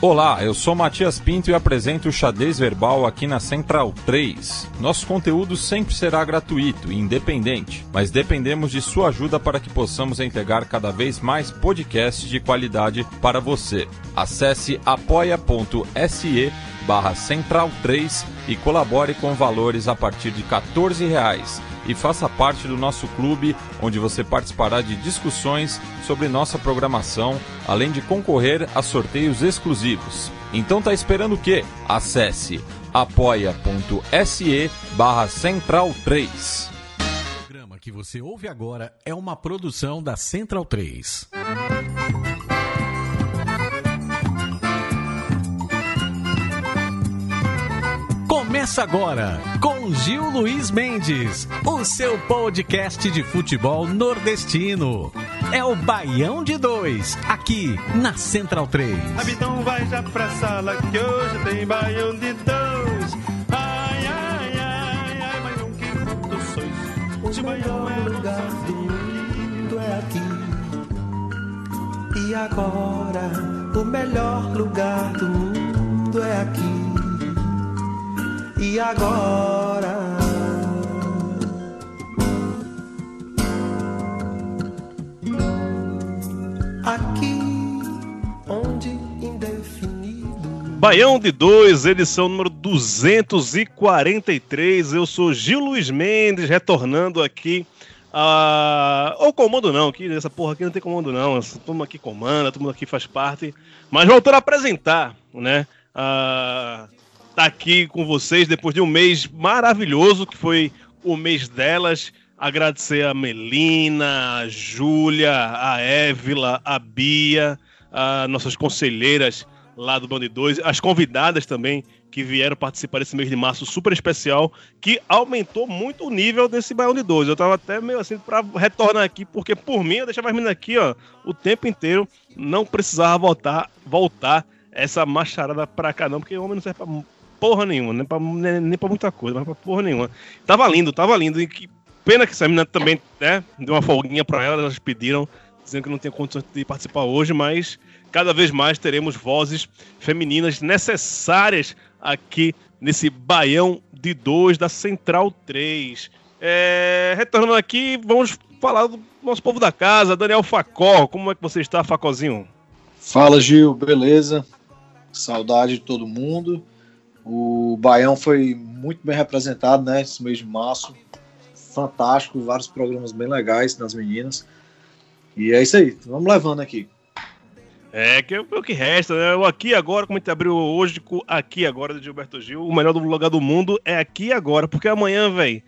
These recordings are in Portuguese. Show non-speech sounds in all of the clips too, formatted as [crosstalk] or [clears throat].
Olá, eu sou Matias Pinto e apresento o Xadrez Verbal aqui na Central 3. Nosso conteúdo sempre será gratuito e independente, mas dependemos de sua ajuda para que possamos entregar cada vez mais podcasts de qualidade para você. Acesse apoia.se barra Central 3 e colabore com valores a partir de 14 reais e faça parte do nosso clube, onde você participará de discussões sobre nossa programação, além de concorrer a sorteios exclusivos. Então tá esperando o quê? Acesse apoia.se barra Central 3. O programa que você ouve agora é uma produção da Central 3. Começa agora com Gil Luiz Mendes, o seu podcast de futebol nordestino. É o Baião de Dois, aqui na Central 3. Então vai já pra sala que hoje tem Baião de Dois. Ai, ai, ai, ai, Baião, que mundo sois. Se Baião é lugar do mundo é aqui. E agora, o melhor lugar do mundo é aqui. E agora? Aqui, onde indefinido. Baião de dois, edição número 243. Eu sou Gil Luiz Mendes, retornando aqui a. Ou comando não, que essa porra aqui não tem comando não. Todo mundo aqui comanda, todo mundo aqui faz parte. Mas voltando a apresentar, né? Tá aqui com vocês depois de um mês maravilhoso que foi o mês delas. Agradecer a Melina, a Júlia, a Évila, a Bia, a nossas conselheiras lá do Band 2, as convidadas também que vieram participar desse mês de março super especial, que aumentou muito o nível desse Baião de 2. Eu tava até meio assim para retornar aqui, porque por mim eu deixava as meninas aqui, ó, o tempo inteiro, não precisava voltar, voltar essa macharada pra cá não, porque o homem não serve pra porra nenhuma, nem pra, nem, nem pra muita coisa, mas pra porra nenhuma. Tava lindo, tava lindo, e que pena que essa menina também, né, deu uma folguinha pra ela, elas pediram, dizendo que não tem condições de participar hoje, mas cada vez mais teremos vozes femininas necessárias aqui nesse baião de dois da Central 3. É, retornando aqui, vamos falar do nosso povo da casa, Daniel Facó. Como é que você está, Facozinho? Fala, Gil, beleza? Saudade de todo mundo. O Baião foi muito bem representado, né? Esse mês de março. Fantástico, vários programas bem legais das meninas. E é isso aí, vamos levando aqui. É, que é o que resta, né? O Aqui Agora, como a gente abriu hoje com Aqui Agora de Gilberto Gil, o melhor do lugar do mundo é Aqui Agora, porque amanhã, velho,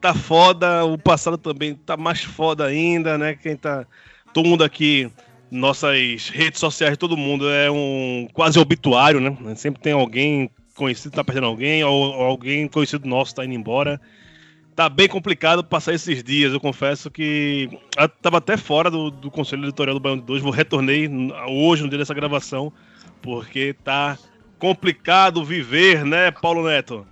tá foda, o passado também tá mais foda ainda, né? Quem tá. Todo mundo aqui, nossas redes sociais, todo mundo é um quase obituário, né? Sempre tem alguém conhecido tá perdendo alguém, ou, ou alguém conhecido nosso tá indo embora. Tá bem complicado passar esses dias. Eu confesso que eu tava até fora do, do Conselho Editorial do Baião de 2. Vou retornei hoje, no dia dessa gravação, porque tá complicado viver, né, Paulo Neto?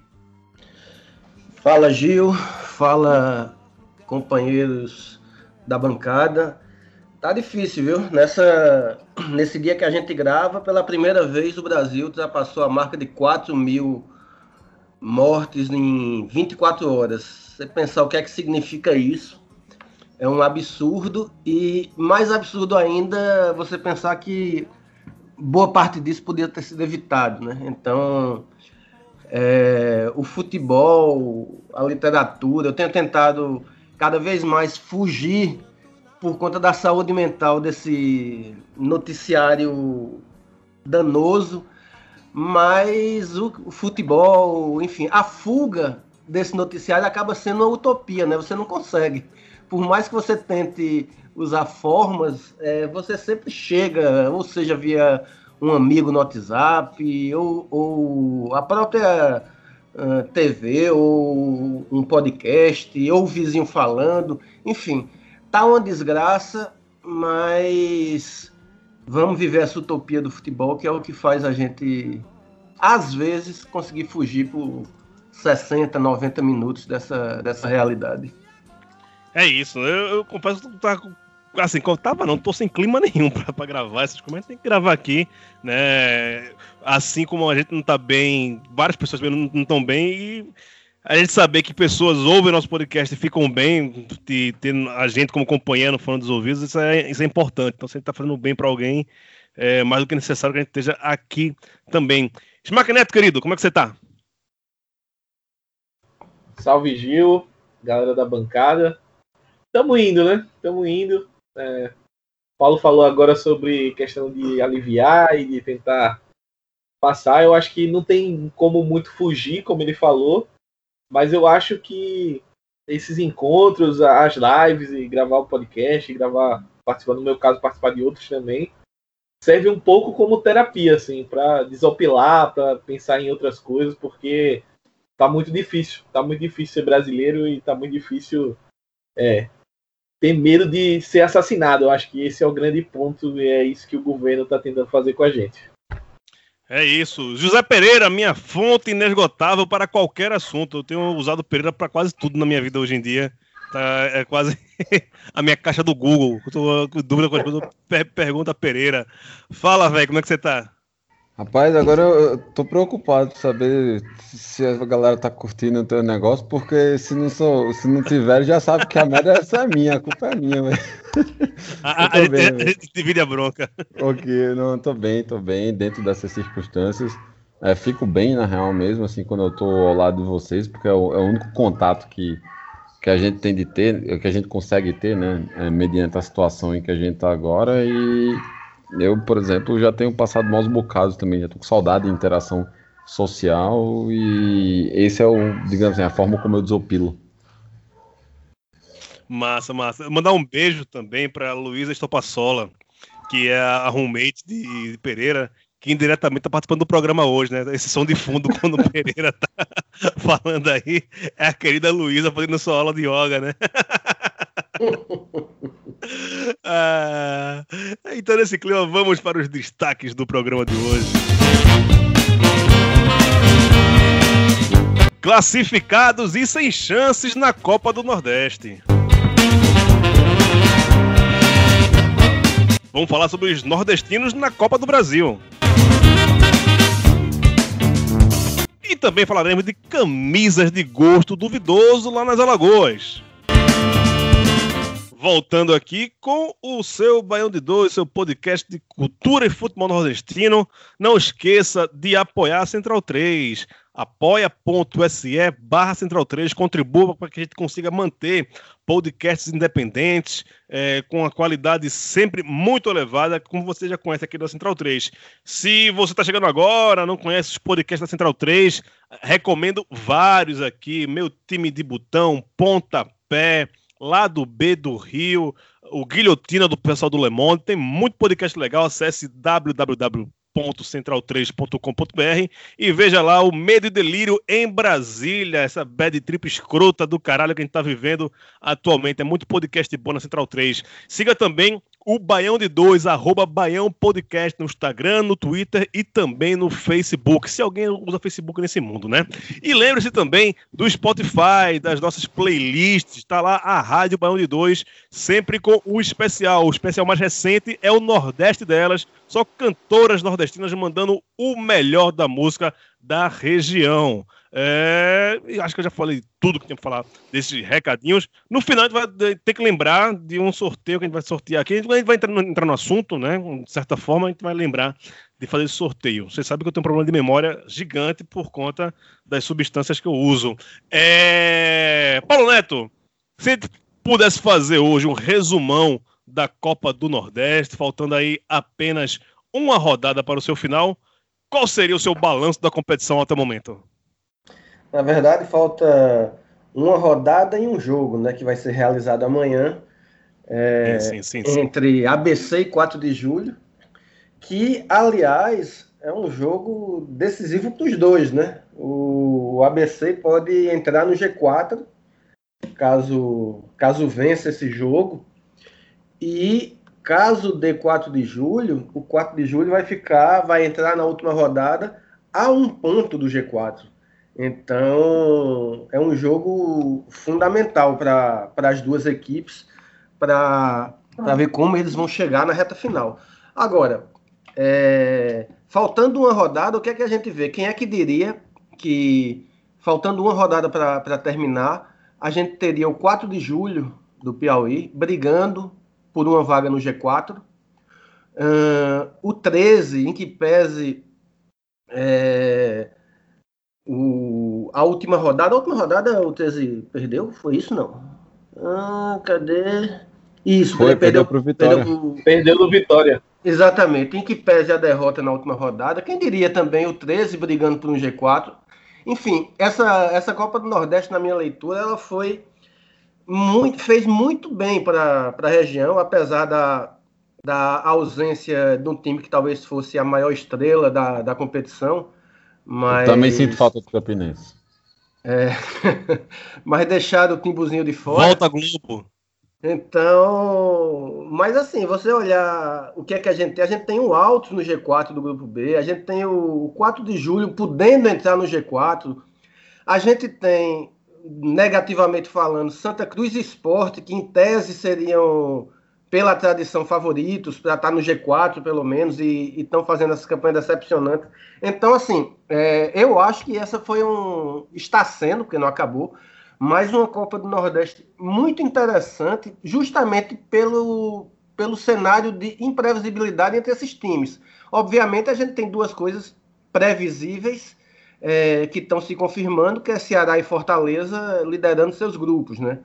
Fala, Gil. Fala, companheiros da bancada. Tá difícil, viu? Nessa, [clears throat] nesse dia que a gente grava, pela primeira vez o Brasil ultrapassou a marca de 4 mil mortes em 24 horas. Você pensar o que é que significa isso, é um absurdo. E mais absurdo ainda você pensar que boa parte disso podia ter sido evitado, né? Então, é, o futebol, a literatura, eu tenho tentado cada vez mais fugir por conta da saúde mental desse noticiário danoso, mas o, o, futebol, enfim, a fuga desse noticiário acaba sendo uma utopia, né? Você não consegue. Por mais que você tente usar formas, é, você sempre chega, ou seja, via um amigo no WhatsApp, ou, ou a própria uh, TV, ou um podcast, ou o vizinho falando, enfim Tá uma desgraça, mas vamos viver essa utopia do futebol, que é o que faz a gente, às vezes, conseguir fugir por 60, 90 minutos dessa, dessa realidade. É isso, eu, eu confesso que tá assim, como tava não, tô sem clima nenhum [laughs] pra gravar essas coisas, tem que gravar aqui, né? Assim como a gente não tá bem, várias pessoas não estão bem e a gente saber que pessoas ouvem nosso podcast e ficam bem, e ter a gente como companheiro falando dos ouvidos, isso é, isso é importante. Então, se a gente tá fazendo bem para alguém, é mais do que necessário que a gente esteja aqui também. Smack Neto, querido, como é que você tá? Salve Gil, galera da bancada. Tamo indo, né? Tamo indo. É, Paulo falou agora sobre questão de aliviar e de tentar passar. Eu acho que não tem como muito fugir, como ele falou, mas eu acho que esses encontros, as lives e gravar o podcast, gravar, participar no meu caso, participar de outros também, serve um pouco como terapia, assim, para desopilar, para pensar em outras coisas, porque tá muito difícil, tá muito difícil ser brasileiro e tá muito difícil é, ter medo de ser assassinado. Eu acho que esse é o grande ponto e é isso que o governo está tentando fazer com a gente. É isso. José Pereira, minha fonte inesgotável para qualquer assunto. Eu tenho usado Pereira para quase tudo na minha vida hoje em dia. Tá, é quase [laughs] a minha caixa do Google. Eu tô com dúvida com as coisas. Pergunta Pereira. Fala, velho, como é que você tá? Rapaz, agora eu tô preocupado de saber se a galera tá curtindo o teu negócio, porque se não, sou, se não tiver, já sabe que a merda é essa minha, a culpa é minha, velho. A, gente divide a bronca. Ok, não, tô bem, tô bem, dentro dessas circunstâncias. É, fico bem, na real mesmo, assim, quando eu tô ao lado de vocês, porque é o, é o único contato que, que a gente tem de ter, que a gente consegue ter, né, é, mediante a situação em que a gente tá agora e eu, por exemplo, já tenho passado maus bocados também, já tô com saudade de interação social e esse é o, digamos assim, a forma como eu desopilo. Massa, massa. Mandar um beijo também para Luísa Estopassola, que é a roommate de Pereira, que indiretamente está participando do programa hoje, né? Esse som de fundo quando o [laughs] Pereira tá [laughs] falando aí é a querida Luísa fazendo sua aula de yoga, né? [laughs] ah, então, nesse clima, vamos para os destaques do programa de hoje. Classificados e sem chances na Copa do Nordeste. Vamos falar sobre os nordestinos na Copa do Brasil. E também falaremos de camisas de gosto duvidoso lá nas Alagoas voltando aqui com o seu Baião de Dois, seu podcast de cultura e futebol nordestino. Não esqueça de apoiar a Central 3. apoia.se barra Central 3, contribua para que a gente consiga manter podcasts independentes, é, com a qualidade sempre muito elevada, como você já conhece aqui da Central 3. Se você está chegando agora, não conhece os podcasts da Central 3, recomendo vários aqui, meu time de botão, pontapé, lá do B do Rio, o Guilhotina do pessoal do Le Monde. Tem muito podcast legal. Acesse www www.central3.com.br e veja lá o Medo e Delírio em Brasília, essa bad trip escrota do caralho que a gente tá vivendo atualmente. É muito podcast bom na Central 3. Siga também o Baião de Dois, arroba Baião Podcast no Instagram, no Twitter e também no Facebook, se alguém usa Facebook nesse mundo, né? E lembre-se também do Spotify, das nossas playlists, está lá a Rádio Baião de Dois, sempre com o especial. O especial mais recente é o Nordeste delas, só cantoras nordestinas mandando o melhor da música da região. É, acho que eu já falei tudo que tinha que falar desses recadinhos. No final, a gente vai ter que lembrar de um sorteio que a gente vai sortear aqui. A gente vai entrar no, entrar no assunto, né? De certa forma, a gente vai lembrar de fazer esse sorteio. Você sabe que eu tenho um problema de memória gigante por conta das substâncias que eu uso. É... Paulo Neto, se pudesse fazer hoje um resumão da Copa do Nordeste, faltando aí apenas uma rodada para o seu final, qual seria o seu balanço da competição até o momento? Na verdade, falta uma rodada e um jogo, né, que vai ser realizado amanhã é, sim, sim, sim, entre ABC e 4 de julho, que, aliás, é um jogo decisivo para os dois, né? O, o ABC pode entrar no G4 caso, caso vença esse jogo. E caso dê 4 de julho, o 4 de julho vai ficar, vai entrar na última rodada a um ponto do G4. Então, é um jogo fundamental para as duas equipes para ver como eles vão chegar na reta final. Agora, é, faltando uma rodada, o que é que a gente vê? Quem é que diria que, faltando uma rodada para terminar, a gente teria o 4 de julho do Piauí brigando por uma vaga no G4, uh, o 13, em que pese é, o, a última rodada, a última rodada o 13 perdeu? Foi isso não? Ah, cadê? Isso, Foi, perdeu, perdeu pro Vitória. perdeu no Vitória. Exatamente, em que pese a derrota na última rodada. Quem diria também o 13 brigando por um G4. Enfim, essa, essa Copa do Nordeste, na minha leitura, ela foi muito, fez muito bem para a região, apesar da, da ausência de um time que talvez fosse a maior estrela da, da competição. Mas, Também sinto falta do Campinense. É, [laughs] mas deixaram o Timbuzinho de fora. Volta Globo. Então, mas assim, você olhar o que é que a gente tem, a gente tem o Altos no G4 do grupo B, a gente tem o 4 de julho podendo entrar no G4, a gente tem, negativamente falando, Santa Cruz e Esporte, que em tese seriam, pela tradição, favoritos para estar no G4, pelo menos, e estão fazendo essa campanha decepcionante. Então, assim, é, eu acho que essa foi um. está sendo, porque não acabou, mais uma Copa do Nordeste muito interessante, justamente pelo, pelo cenário de imprevisibilidade entre esses times. Obviamente, a gente tem duas coisas previsíveis é, que estão se confirmando, que é Ceará e Fortaleza liderando seus grupos, né?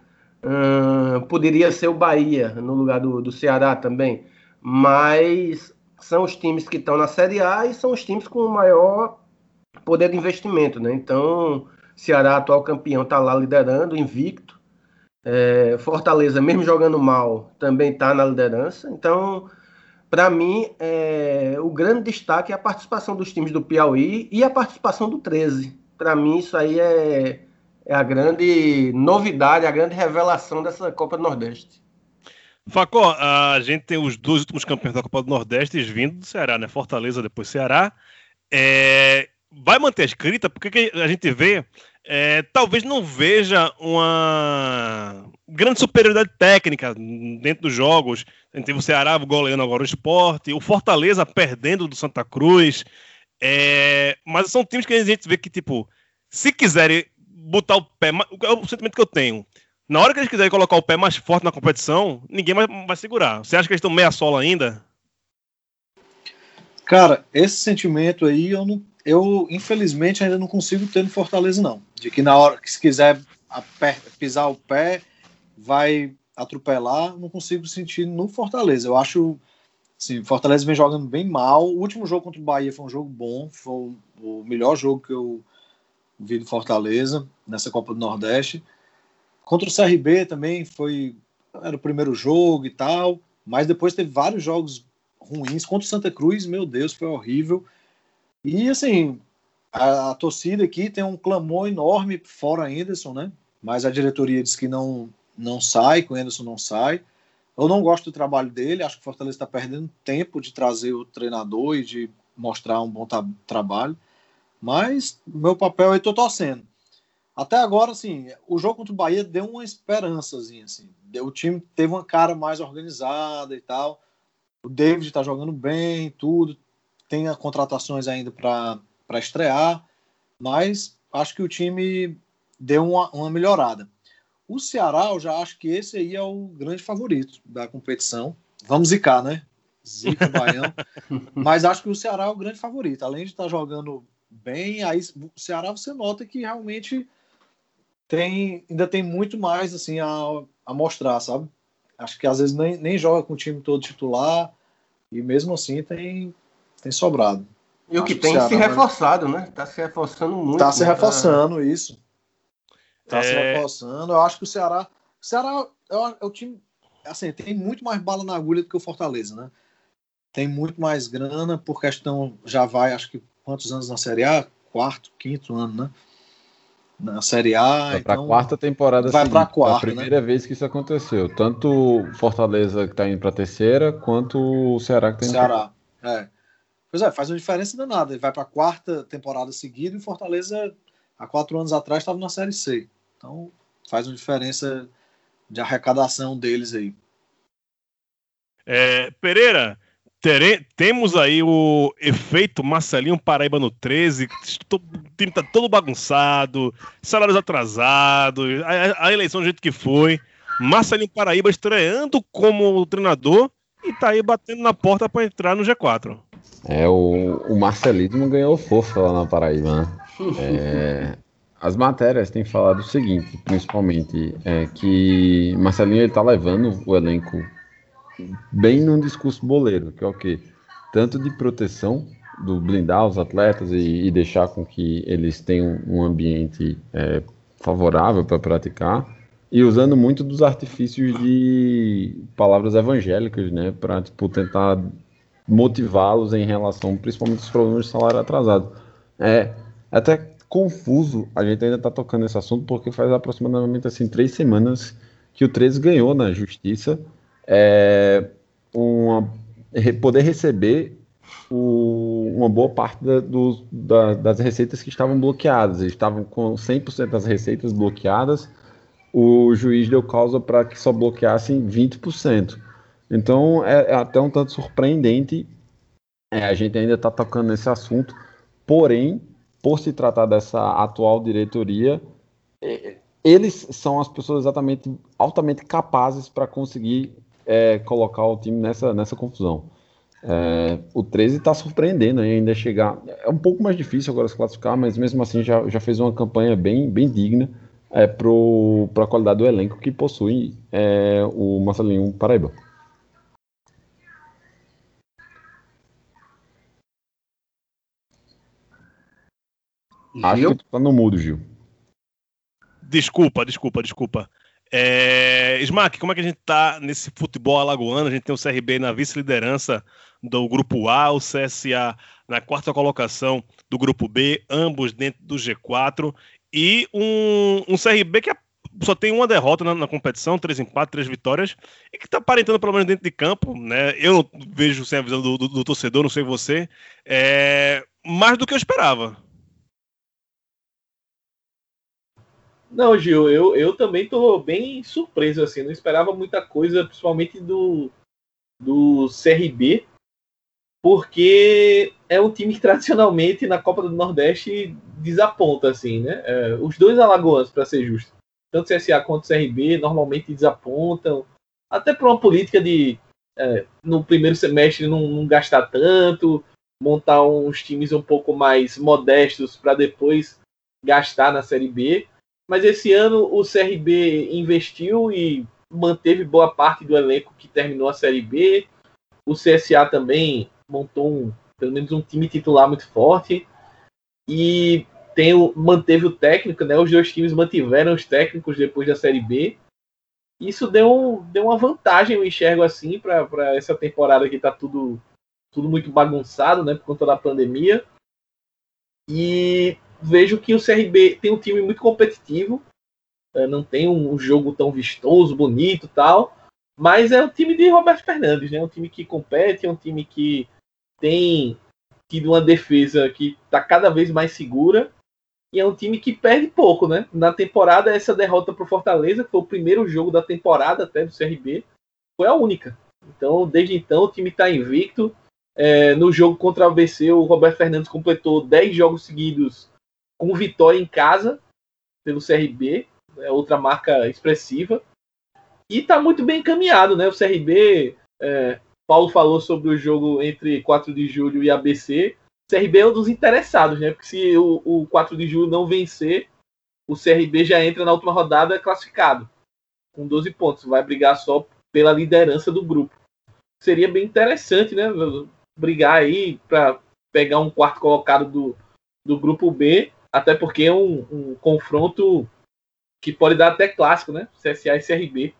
Poderia ser o Bahia no lugar do, do Ceará também, mas são os times que estão na Série A e são os times com o maior poder de investimento, né? Então, Ceará, atual campeão, está lá liderando, invicto. É, Fortaleza, mesmo jogando mal, também está na liderança. Então, para mim, é, o grande destaque é a participação dos times do Piauí e a participação do 13. Para mim, isso aí é, é a grande novidade, a grande revelação dessa Copa do Nordeste. Facó, a gente tem os dois últimos campeões da Copa do Nordeste vindo do Ceará, né? Fortaleza, depois Ceará. É, vai manter a escrita, porque que a gente vê, é, talvez não veja uma grande superioridade técnica dentro dos jogos. A gente teve o Ceará goleando agora o esporte, o Fortaleza perdendo do Santa Cruz. É, mas são times que a gente vê que, tipo, se quiserem botar o pé, é o sentimento que eu tenho. Na hora que eles quiserem colocar o pé mais forte na competição, ninguém vai, vai segurar. Você acha que eles estão meia sola ainda? Cara, esse sentimento aí eu não, eu infelizmente ainda não consigo ter no Fortaleza não, de que na hora que se quiser aper- pisar o pé vai atropelar, não consigo sentir no Fortaleza. Eu acho, assim, Fortaleza vem jogando bem mal. O último jogo contra o Bahia foi um jogo bom, foi o melhor jogo que eu vi do Fortaleza nessa Copa do Nordeste. Contra o CRB também foi era o primeiro jogo e tal, mas depois teve vários jogos ruins. Contra o Santa Cruz, meu Deus, foi horrível. E assim, a, a torcida aqui tem um clamor enorme fora Anderson, né? Mas a diretoria diz que não, não sai, que o Anderson não sai. Eu não gosto do trabalho dele, acho que o Fortaleza está perdendo tempo de trazer o treinador e de mostrar um bom tra- trabalho. Mas meu papel eu estou torcendo. Até agora, assim, o jogo contra o Bahia deu uma esperançazinha, assim. O time teve uma cara mais organizada e tal. O David está jogando bem, tudo. Tem a contratações ainda para estrear, mas acho que o time deu uma, uma melhorada. O Ceará, eu já acho que esse aí é o grande favorito da competição. Vamos zicar, né? Zica, Baião. [laughs] mas acho que o Ceará é o grande favorito. Além de estar jogando bem, aí o Ceará você nota que realmente tem, ainda tem muito mais assim a, a mostrar, sabe? Acho que às vezes nem, nem joga com o time todo titular e mesmo assim tem, tem sobrado. E o que Acho tem se vai- reforçado, né? Está se reforçando muito. Tá se né? reforçando isso. Tá se É. reforçando. Eu acho que o Ceará. O Ceará é o, é o time. Assim, tem muito mais bala na agulha do que o Fortaleza, né? Tem muito mais grana, por questão. Já vai, acho que quantos anos na Série A? Quarto, quinto ano, né? Na Série A. Vai pra então, quarta temporada vai pra seguinte. Foi quarta, a primeira vez que isso aconteceu. Tanto Fortaleza que tá indo pra terceira, quanto o Ceará que tá indo pra Ceará. É. Pois é, faz uma diferença danada. Ele vai para a quarta temporada seguida e o Fortaleza, há quatro anos atrás, estava na Série C. Então, faz uma diferença de arrecadação deles aí. É, Pereira, tere- temos aí o efeito Marcelinho Paraíba no 13. to- O time tá todo bagunçado, salários atrasados, a, a eleição do jeito que foi. Marcelinho Paraíba estreando como treinador e tá aí batendo na porta para entrar no G4. É, o, o marcelismo ganhou força lá na Paraíba, né? É, as matérias têm falado o seguinte, principalmente, é que Marcelinho ele tá levando o elenco bem num discurso boleiro, que é o quê? Tanto de proteção, do blindar os atletas e, e deixar com que eles tenham um ambiente é, favorável para praticar, e usando muito dos artifícios de palavras evangélicas, né, para tipo, tentar motivá-los em relação, principalmente, aos problemas de salário atrasado. É até confuso a gente ainda está tocando nesse assunto, porque faz aproximadamente assim três semanas que o 13 ganhou na justiça é, uma, poder receber o- uma boa parte da- dos- da- das receitas que estavam bloqueadas. Eles estavam com 100% das receitas bloqueadas, o juiz deu causa para que só bloqueassem 20%. Então é, é até um tanto surpreendente. É, a gente ainda está tocando nesse assunto, porém, por se tratar dessa atual diretoria, é, eles são as pessoas exatamente altamente capazes para conseguir é, colocar o time nessa, nessa confusão. É, o 13 está surpreendendo ainda chegar. É um pouco mais difícil agora se classificar, mas mesmo assim já, já fez uma campanha bem, bem digna é, para a qualidade do elenco que possui é, o Marcelinho Paraíba. Acho Gil? que tu tá no mudo, Gil. Desculpa, desculpa, desculpa. É... Smack, como é que a gente tá nesse futebol alagoano? A gente tem o CRB na vice-liderança do grupo A, o CSA na quarta colocação do grupo B, ambos dentro do G4, e um, um CRB que é- só tem uma derrota na, na competição, três empates, três vitórias, e que tá aparentando pelo menos dentro de campo, né? Eu vejo sem a visão do, do- do torcedor, não sei você, é... mais do que eu esperava. Não, Gil, eu, eu também tô bem surpreso, assim, não esperava muita coisa, principalmente do, do CRB, porque é um time que tradicionalmente na Copa do Nordeste desaponta, assim, né? É, os dois alagoanos, para ser justo, tanto CSA quanto CRB, normalmente desapontam, até por uma política de é, no primeiro semestre não, não gastar tanto, montar uns times um pouco mais modestos para depois gastar na Série B. Mas esse ano o CRB investiu e manteve boa parte do elenco que terminou a Série B. O CSA também montou um, pelo menos um time titular muito forte. E tem manteve o técnico, né? Os dois times mantiveram os técnicos depois da Série B. Isso deu, deu uma vantagem, eu enxergo assim, para essa temporada que está tudo, tudo muito bagunçado, né? Por conta da pandemia. E vejo que o CRB tem um time muito competitivo, eh, não tem um jogo tão vistoso, bonito tal, mas é um time de Roberto Fernandes, né? Um time que compete, é um time que tem tido uma defesa que está cada vez mais segura e é um time que perde pouco, né? Na temporada, essa derrota para o Fortaleza, que foi o primeiro jogo da temporada até do CRB, foi a única. Então, desde então, o time está invicto. É, no jogo contra o ABC, o Roberto Fernandes completou 10 jogos seguidos com vitória em casa pelo CRB, é outra marca expressiva. E está muito bem encaminhado, né? O CRB, é, Paulo falou sobre o jogo entre 4 de julho e ABC. O CRB é um dos interessados, né? Porque se o, o 4 de julho não vencer, o CRB já entra na última rodada classificado, com 12 pontos. Vai brigar só pela liderança do grupo. Seria bem interessante, né? Brigar aí para pegar um quarto colocado do, do grupo B, até porque é um, um confronto que pode dar até clássico, né? CSA e CRB.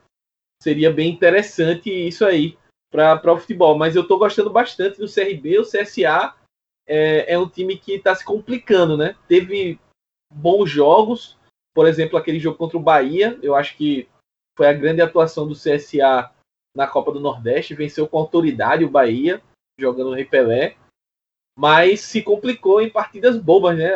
Seria bem interessante isso aí para o futebol. Mas eu estou gostando bastante do CRB. O CSA é, é um time que está se complicando, né? Teve bons jogos, por exemplo, aquele jogo contra o Bahia. Eu acho que foi a grande atuação do CSA na Copa do Nordeste. Venceu com autoridade o Bahia, jogando no Repelé. Mas se complicou em partidas bobas, né?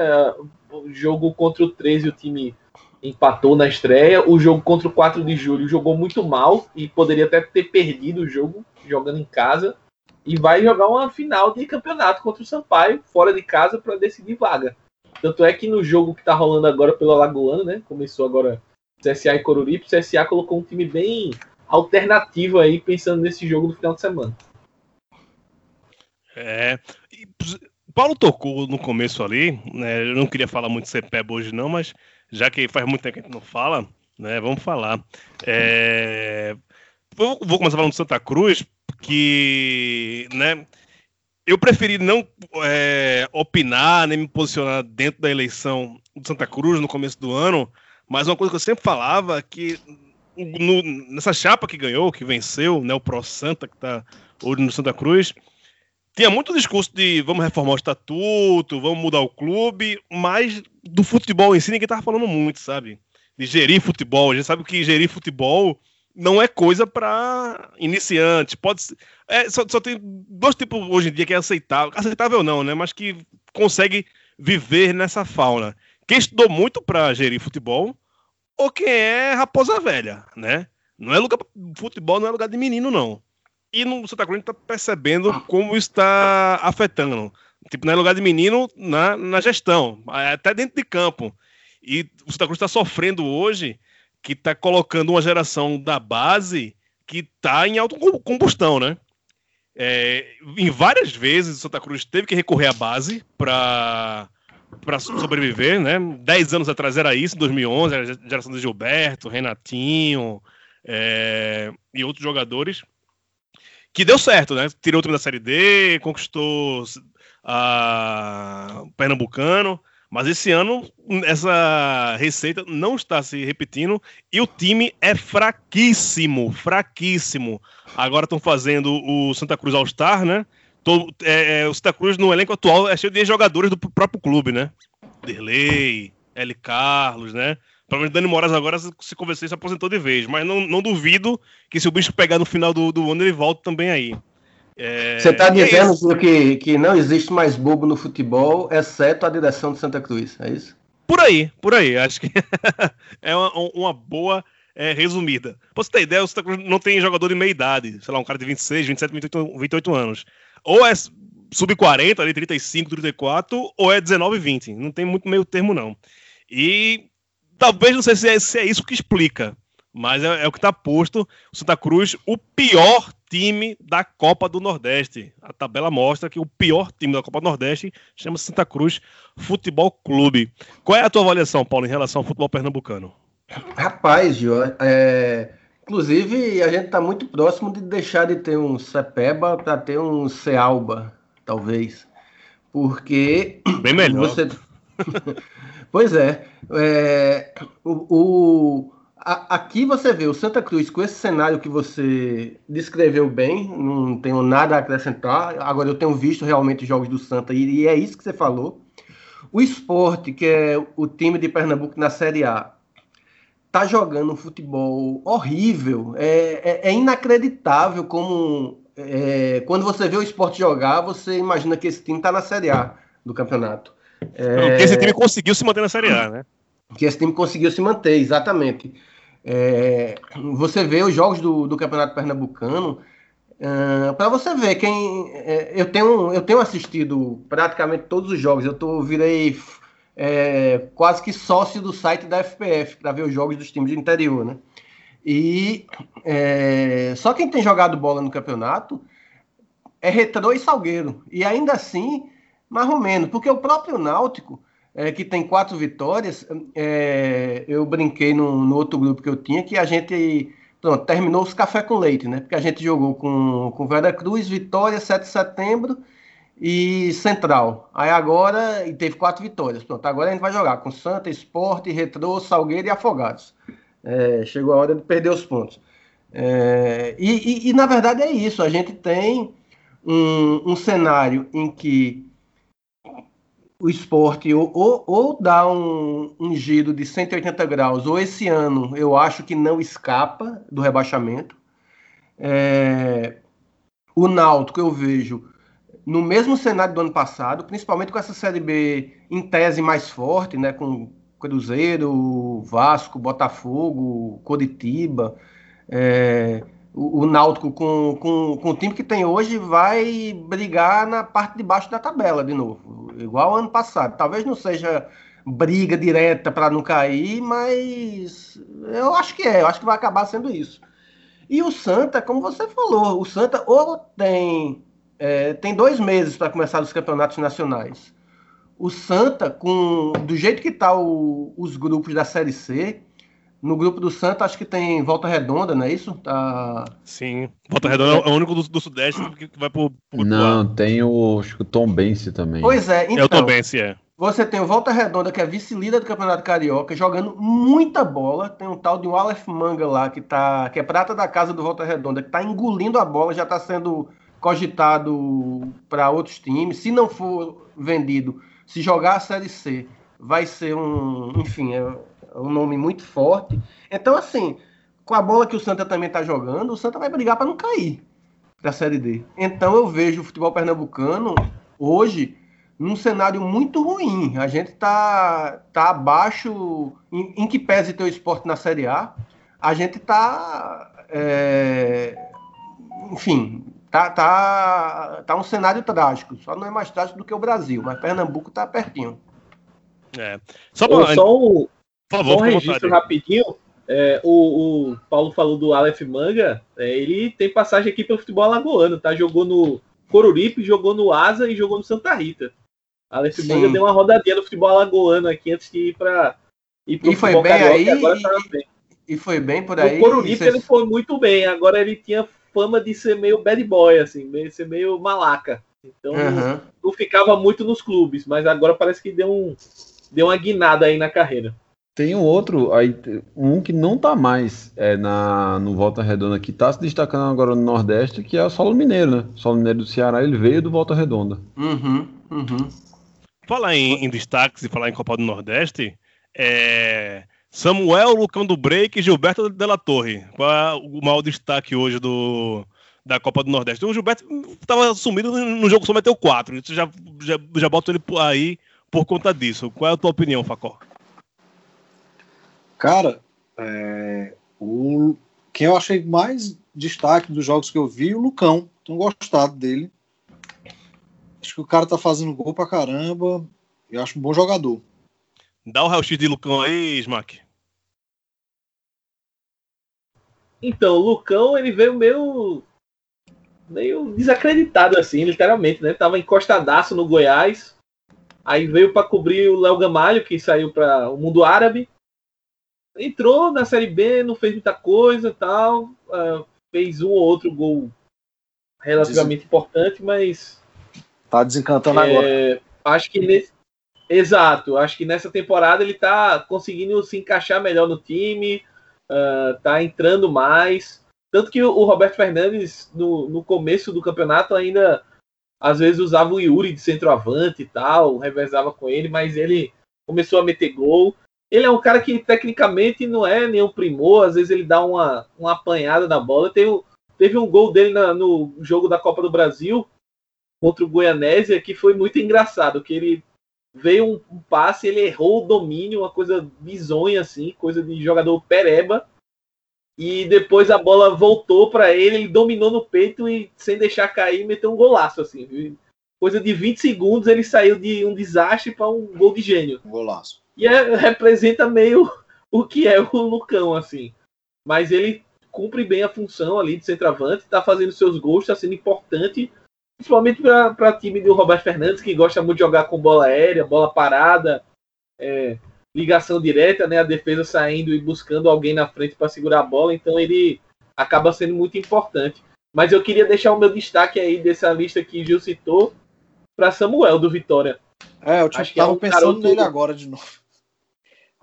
O jogo contra o 13, o time empatou na estreia. O jogo contra o 4 de julho jogou muito mal e poderia até ter perdido o jogo jogando em casa. E vai jogar uma final de campeonato contra o Sampaio, fora de casa, para decidir vaga. Tanto é que no jogo que está rolando agora pelo Alagoano, né? Começou agora CSA e Coruripe, o CSA colocou um time bem alternativo aí, pensando nesse jogo do final de semana. É. Paulo tocou no começo ali, né? Eu não queria falar muito CPEB hoje, não, mas já que faz muito tempo que a gente não fala, né? Vamos falar. É, vou, vou começar falando do Santa Cruz, que, né? Eu preferi não é, opinar, nem me posicionar dentro da eleição do Santa Cruz no começo do ano, mas uma coisa que eu sempre falava que no, nessa chapa que ganhou, que venceu, né, o Pro Santa, que está hoje no Santa Cruz, tinha muito discurso de vamos reformar o estatuto, vamos mudar o clube, mas do futebol em si ninguém tava falando muito, sabe? De gerir futebol. A gente sabe que gerir futebol não é coisa para iniciante. Pode ser, é, só, só, tem dois tipos hoje em dia que é aceitável. Aceitável não, né? Mas que consegue viver nessa fauna. Quem estudou muito para gerir futebol ou quem é raposa velha, né? Não é lugar futebol não é lugar de menino não. E no Santa Cruz a gente tá percebendo como está afetando. Tipo, não é lugar de menino na, na gestão, até dentro de campo. E o Santa Cruz está sofrendo hoje que está colocando uma geração da base que está em autocombustão, né? É, em várias vezes o Santa Cruz teve que recorrer à base para para sobreviver, né? Dez anos atrás era isso, em 2011, era a geração de Gilberto, Renatinho é, e outros jogadores que deu certo, né? Tirou o time da Série D, conquistou a Pernambucano, mas esse ano essa receita não está se repetindo e o time é fraquíssimo, fraquíssimo. Agora estão fazendo o Santa Cruz All Star, né? É, é, o Santa Cruz no elenco atual é cheio de jogadores do próprio clube, né? Derlei, L. Carlos, né? Provavelmente Dani Moraes agora se conversei se aposentou de vez, mas não, não duvido que se o bicho pegar no final do, do ano ele volta também aí. É... Você está dizendo é que, que não existe mais bobo no futebol, exceto a direção de Santa Cruz, é isso? Por aí, por aí. Acho que [laughs] é uma, uma boa é, resumida. Pra você ter ideia, o Santa Cruz não tem jogador de meia idade, sei lá, um cara de 26, 27, 28, 28 anos. Ou é sub-40, ali 35, 34, ou é 19, 20. Não tem muito meio termo, não. E talvez não sei se é, se é isso que explica, mas é, é o que está posto. O Santa Cruz, o pior time da Copa do Nordeste. A tabela mostra que o pior time da Copa do Nordeste chama-se Santa Cruz Futebol Clube. Qual é a tua avaliação, Paulo, em relação ao futebol pernambucano? Rapaz, Gil, é... inclusive a gente está muito próximo de deixar de ter um Cepeba para ter um Cealba, talvez. Porque. Bem melhor. Você... [laughs] Pois é. é o, o a, aqui você vê o Santa Cruz com esse cenário que você descreveu bem, não tenho nada a acrescentar. Agora eu tenho visto realmente jogos do Santa e, e é isso que você falou. O esporte, que é o time de Pernambuco na Série A, tá jogando um futebol horrível. É, é, é inacreditável como é, quando você vê o esporte jogar, você imagina que esse time está na Série A do campeonato. É... esse time conseguiu se manter na Série A, né? Que esse time conseguiu se manter, exatamente. É... Você vê os jogos do, do Campeonato Pernambucano, uh, para você ver quem. É, eu, tenho, eu tenho assistido praticamente todos os jogos, eu tô, virei é, quase que sócio do site da FPF para ver os jogos dos times do interior, né? E é, só quem tem jogado bola no campeonato é Retrô e Salgueiro. E ainda assim, mais ou menos, porque o próprio Náutico, é, que tem quatro vitórias, é, eu brinquei no, no, outro grupo que eu tinha que a gente pronto, terminou os café com leite, né? Porque a gente jogou com, com Vera Cruz, Vitória, 7 de setembro e Central. Aí agora, e teve quatro vitórias. Pronto, agora a gente vai jogar com Santa, Esporte, Retrô, Salgueiro e Afogados. É, chegou a hora de perder os pontos. É, e, e, e, na verdade é isso, a gente tem um, um cenário em que o esporte ou, ou, ou dá um, um, giro de 180 graus, ou esse ano eu acho que não escapa do rebaixamento. É, o Náutico eu vejo no mesmo cenário do ano passado, principalmente com essa Série B em tese mais forte, né, com, Cruzeiro, Vasco, Botafogo, Coritiba, é, o, o Náutico com, com, com o time que tem hoje vai brigar na parte de baixo da tabela de novo, igual ano passado. Talvez não seja briga direta para não cair, mas eu acho que é, eu acho que vai acabar sendo isso. E o Santa, como você falou, o Santa ou tem, é, tem dois meses para começar os campeonatos nacionais. O Santa, com do jeito que tá o, os grupos da Série C, no grupo do Santa, acho que tem Volta Redonda, não é isso? Tá... Sim. Volta Redonda é o único do, do Sudeste que vai pro. pro Não, tem o, acho que o Tom Bense também. Pois é, então. É o Tom Bense, é. Você tem o Volta Redonda, que é vice-líder do Campeonato Carioca, jogando muita bola. Tem um tal de um Aleph Manga lá, que, tá, que é prata da casa do Volta Redonda, que tá engolindo a bola, já está sendo cogitado para outros times. Se não for vendido, se jogar a Série C, vai ser um. Enfim, é um nome muito forte. Então, assim, com a bola que o Santa também está jogando, o Santa vai brigar para não cair da Série D. Então, eu vejo o futebol pernambucano hoje num cenário muito ruim. A gente tá, tá abaixo, em, em que pese ter o esporte na Série A, a gente tá. É, enfim, tá, tá, tá um cenário trágico. Só não é mais trágico do que o Brasil, mas Pernambuco tá pertinho. É. Só, pra... Só um, Por favor, um à registro rapidinho. É, o, o Paulo falou do Aleph Manga. é, ele tem passagem aqui pelo futebol alagoano, tá? Jogou no Coruripe, jogou no Asa e jogou no Santa Rita. Aleph Sim. Manga deu uma rodadinha no futebol alagoano aqui antes de ir para ir pro E foi bem carioca, aí, agora e- tá bem. E foi bem por aí. No Coruripe vocês- ele foi muito bem. Agora ele tinha fama de ser meio bad boy, assim, meio, ser meio malaca. Então Aham. não ficava muito nos clubes, mas agora parece que deu um deu uma guinada aí na carreira. Tem um outro, aí, um que não tá mais é, na, no Volta Redonda, que tá se destacando agora no Nordeste, que é o Solo Mineiro, né? O Solo Mineiro do Ceará, ele veio do Volta Redonda. Uhum, uhum. Falar em, em destaques e falar em Copa do Nordeste, é... Samuel, Lucão do Break e Gilberto Della Torre. Qual é o maior destaque hoje do, da Copa do Nordeste? O Gilberto estava sumido no jogo, só meteu quatro. Isso já, já, já boto ele aí por conta disso. Qual é a tua opinião, Facó? Cara, é, o, quem eu achei mais destaque dos jogos que eu vi, o Lucão. Tenho gostado dele. Acho que o cara tá fazendo gol pra caramba. Eu acho um bom jogador. Dá o raio-x de Lucão aí, Smack. Então, o Lucão, ele veio meio meio desacreditado assim, literalmente, né? Tava encostadaço no Goiás. Aí veio para cobrir o Léo Gamalho, que saiu para o mundo árabe. Entrou na Série B, não fez muita coisa, tal, ah, fez um ou outro gol relativamente importante, mas Tá desencantando agora. é, acho que nesse... Exato, acho que nessa temporada ele tá conseguindo se encaixar melhor no time, ah, tá entrando mais. Tanto que o o Roberto Fernandes, no, no começo do campeonato, ainda às vezes usava o Yuri de centroavante e tal, revezava com ele, mas ele começou a meter gol. Ele é um cara que tecnicamente não é nenhum primor, às vezes ele dá uma, uma apanhada na bola. Teve, teve um gol dele na- no jogo da Copa do Brasil contra o Goianésia que foi muito engraçado, que ele veio um, um passe, ele errou o domínio, uma coisa bizonha assim, coisa de jogador pereba. E depois a bola voltou para ele, ele dominou no peito e sem deixar cair, meteu um golaço assim. Coisa de 20 segundos ele saiu de um desastre para um gol de gênio. Golaço. E é- representa meio o que é o Lucão, assim. Mas ele cumpre bem a função ali de centroavante, tá fazendo seus gols, está sendo importante, principalmente para time do Roberto Fernandes, que gosta muito de jogar com bola aérea, bola parada, é, ligação direta, né? A defesa saindo e buscando alguém na frente para segurar a bola, então ele acaba sendo muito importante. Mas eu queria deixar o meu destaque aí dessa lista que Gil citou para Samuel do Vitória. É, eu que é tava um pensando garoto- nele agora de novo.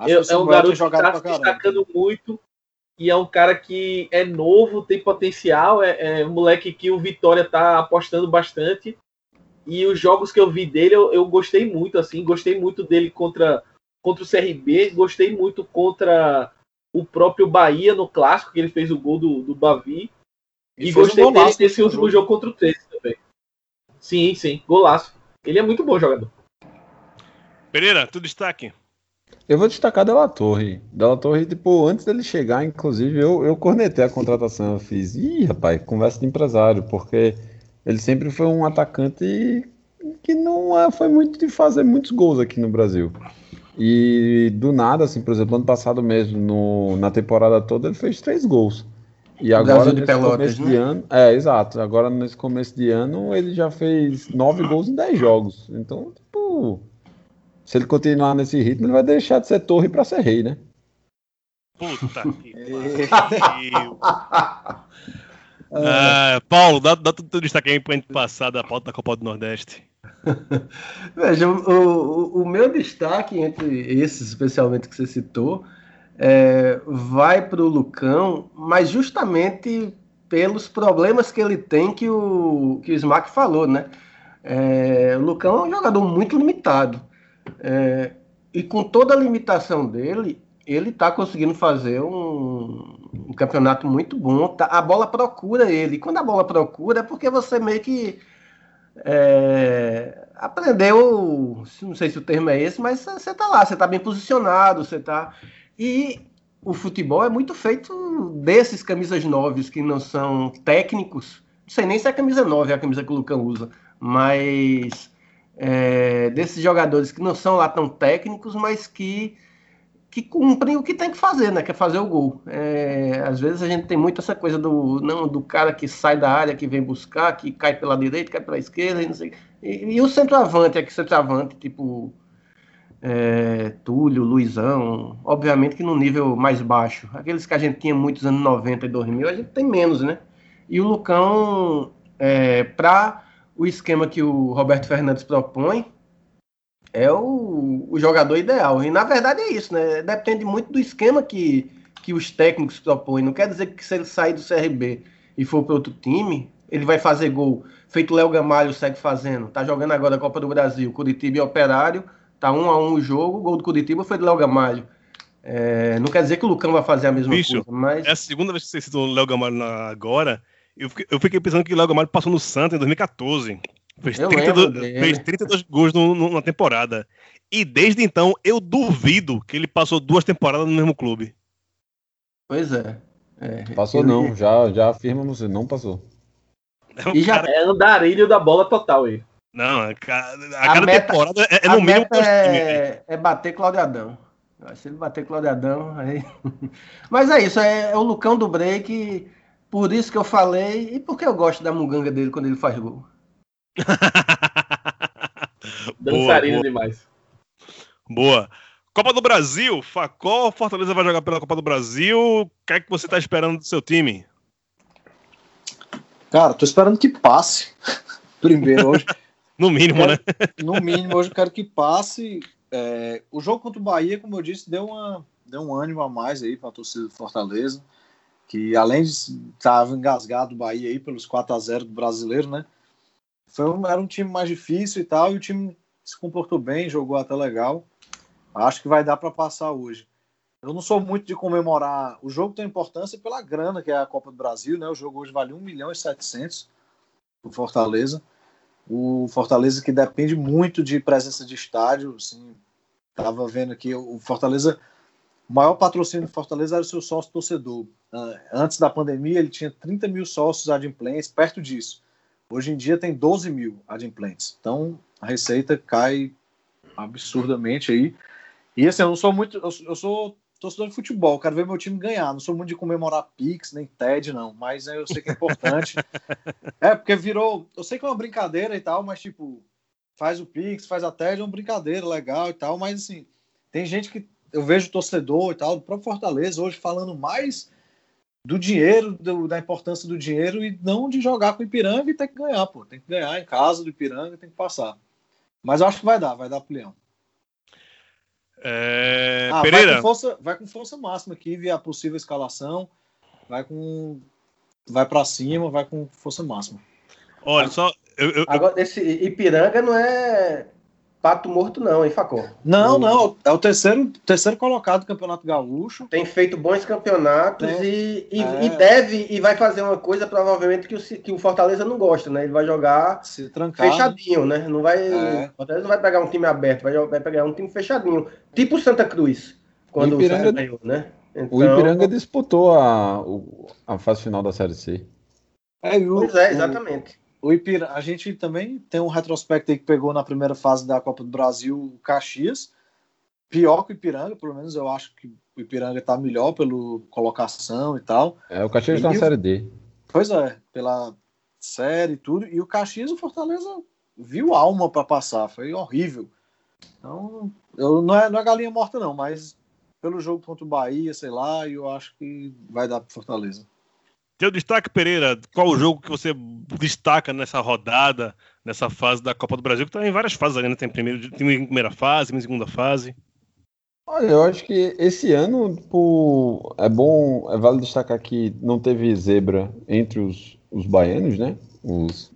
Acho É- é um garoto que está se destacando muito e é um cara que é novo, tem potencial, é, é um moleque que o Vitória tá apostando bastante. E os jogos que eu vi dele, eu, eu gostei muito, assim, gostei muito dele contra, contra o CRB, gostei muito contra o próprio Bahia no clássico, que ele fez o gol do, do Bavi. E, fez um gostei dele nesse último jogo contra o 13 também. Sim, sim, golaço. Ele é muito bom jogador. Pereira, tu destaque. Eu vou destacar Della Torre. Della Torre, tipo, antes dele chegar, inclusive, eu, eu cornetei a contratação. Eu fiz, ih, rapaz, conversa de empresário, porque ele sempre foi um atacante que não é, foi muito de fazer muitos gols aqui no Brasil. E do nada, assim, por exemplo, ano passado mesmo, no, na temporada toda, ele fez três gols. E agora, de nesse Pelotas, começo né? de ano. É, exato. Agora, nesse começo de ano, ele já fez nove gols em dez jogos. Então, tipo. Se ele continuar nesse ritmo, ele vai deixar de ser torre para ser rei, né? Puta [laughs] que pariu. Ah, Paulo, dá, dá tudo destaque aí pra gente passar da pauta da Copa do Nordeste. [laughs] Veja, o, o, o meu destaque entre esses, especialmente que você citou, é, vai para o Lucão, mas justamente pelos problemas que ele tem que o, que o Smack falou, né? É, o Lucão é um jogador muito limitado. É, e com toda a limitação dele, ele está conseguindo fazer um, um campeonato muito bom. tá? a bola procura ele. Quando a bola procura, é porque você meio que é, aprendeu, não sei se o termo é esse, mas você tá lá, você tá bem posicionado, você tá. E o futebol é muito feito desses camisas noves que não são técnicos. Não sei nem se é a camisa 9 é a camisa que o Lucão usa, mas é, desses jogadores que não são lá tão técnicos, mas que que cumprem o que tem que fazer, né? Que é fazer o gol. É, às vezes a gente tem muito essa coisa do não do cara que sai da área, que vem buscar, que cai pela direita, cai pela esquerda, e não sei. E, e o centroavante, é que centroavante, tipo é, Túlio, Luizão, obviamente que no nível mais baixo. Aqueles que a gente tinha muitos anos 90 e 2000, a gente tem menos, né? E o Lucão, é, para o esquema que o Roberto Fernandes propõe, é o, o, jogador ideal. E na verdade é isso, né? Depende muito do esquema que, que os técnicos propõem. Não quer dizer que se ele sair do CRB e for para outro time, ele vai fazer gol. Feito Léo Gamalho segue fazendo. Tá jogando agora a Copa do Brasil. Curitiba e Operário. Tá um a um o jogo. O gol do Curitiba foi do Léo Gamalho. É, não quer dizer que o Lucão vai fazer a mesma Bicho, coisa, mas. É a segunda vez que você citou o Léo Gamalho agora. Eu fiquei, eu fiquei pensando que o Léo Gamalho passou no Santos em 2014. Fez Eu 32, lembro dele. fez 32 gols no- no- na temporada. E desde então, eu duvido que ele passou duas temporadas no mesmo clube. Pois é. É, Passou ele- não, já, já afirma você, não passou. É um E já- cara- É andarilho da bola total aí. não, a ca- a A cada meta- temporada é, é no mínimo dois times. velho. é, é bater Cláudio Adão. Se ele bater Cláudio Adão, aí. [laughs] Mas é isso, é, é o Lucão do break. Por isso que eu falei, e porque eu gosto da muganga dele quando ele faz gol. [laughs] Dançarino boa. demais. Boa. Copa do Brasil, Facó, Fortaleza vai jogar pela Copa do Brasil. O que é que você tá esperando do seu time? Cara, tô esperando que passe. [laughs] Primeiro, hoje, [laughs] No mínimo, né? no mínimo, hoje eu quero que passe. É, o jogo contra o Bahia, como eu disse, deu, uma, deu um ânimo a mais aí para a torcida do Fortaleza. Que além de estar engasgado o Bahia aí pelos 4 a 0 do brasileiro, né? Foi um, era um time mais difícil e tal, e o time se comportou bem, jogou até legal. Acho que vai dar para passar hoje. Eu não sou muito de comemorar. O jogo tem importância pela grana, que é a Copa do Brasil, né? O jogo hoje vale 1 milhão e 700 o Fortaleza. O Fortaleza que depende muito de presença de estádio, assim, tava vendo aqui o Fortaleza, o maior patrocínio do Fortaleza era o seu sócio torcedor. Ah, Antes da pandemia ele tinha 30 mil sócios adimplentes, perto disso. Hoje em dia tem 12 mil adimplentes. Então a receita cai absurdamente aí. E assim, eu não sou muito, eu, eu sou torcedor de futebol, quero ver meu time ganhar. Não sou muito de comemorar Pix, nem TED, não. Mas né, eu sei que é importante. [laughs] é, porque virou. Eu sei que é uma brincadeira e tal, mas tipo, faz o Pix, faz a TED, é uma brincadeira legal e tal. Mas assim, tem gente que eu vejo torcedor e tal, do próprio Fortaleza hoje falando mais do dinheiro, do- da importância do dinheiro e não de jogar com o Ipiranga e ter que ganhar, pô. Tem que ganhar em casa do Ipiranga, tem que passar. Mas eu acho que vai dar, vai dar pro Leão. É, Ah, vai Pereira, com, força, vai com força máxima aqui, via a possível escalação. Vai com. Vai pra cima, vai com força máxima. olha, só. Eu, eu- Agora, esse Ipiranga não é pato morto, não, hein, Facó? Não, não, é o terceiro, terceiro colocado do Campeonato Gaúcho. Tem feito bons campeonatos Tem. e, e, É. e deve e vai fazer uma coisa provavelmente que o, que o Fortaleza não gosta, né? Ele vai jogar fechadinho, né? Não vai, É. o Fortaleza não vai pegar um time aberto, vai, vai pegar um time fechadinho, tipo o Santa Cruz, quando O o, Ipiranga- Santa ganhou, né? O Então, Ipiranga disputou a, o- a fase final da Série C. É, e o, Pois é, o- exatamente. O Ipira... A gente também tem um retrospecto aí que pegou na primeira fase da Copa do Brasil o Caxias. Pior que o Ipiranga, pelo menos eu acho que o Ipiranga tá melhor pela colocação e tal. É, o Caxias está na Série D. Pois é, pela série e tudo. E o Caxias, o Fortaleza viu alma para passar, foi horrível. Então, eu, não, é, não é galinha morta, não, mas pelo jogo contra o Bahia, sei lá, eu acho que vai dar pro Fortaleza. Teu destaque, Pereira, qual o jogo que você destaca nessa rodada, nessa fase da Copa do Brasil? Que tá em várias fases ali, né? Tem, primeiro, tem em primeira fase, tem em segunda fase. Olha, eu acho que esse ano, tipo, é bom, é válido destacar que não teve zebra entre os, os baianos, né? Os,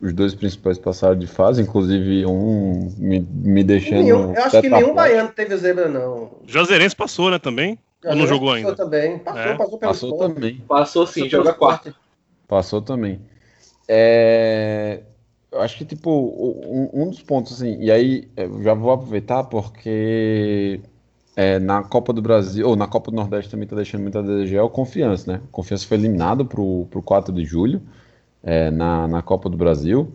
os dois principais passaram de fase, inclusive um me, me deixando. Nenhum- eu acho que nenhum baiano teve zebra, não. Juazeirense passou, né, também? Ou não jogou Passou ainda? também. Passou, É, passou pelo Passou também. Passou sim, joga quarta. Passou também. É, eu acho que, tipo, um, um dos pontos, assim, e aí eu já vou aproveitar porque é, na Copa do Brasil, ou na Copa do Nordeste também tá deixando muito a desejar, é o Confiança, né? O Confiança foi eliminado pro, pro 4 de julho é, na, na Copa do Brasil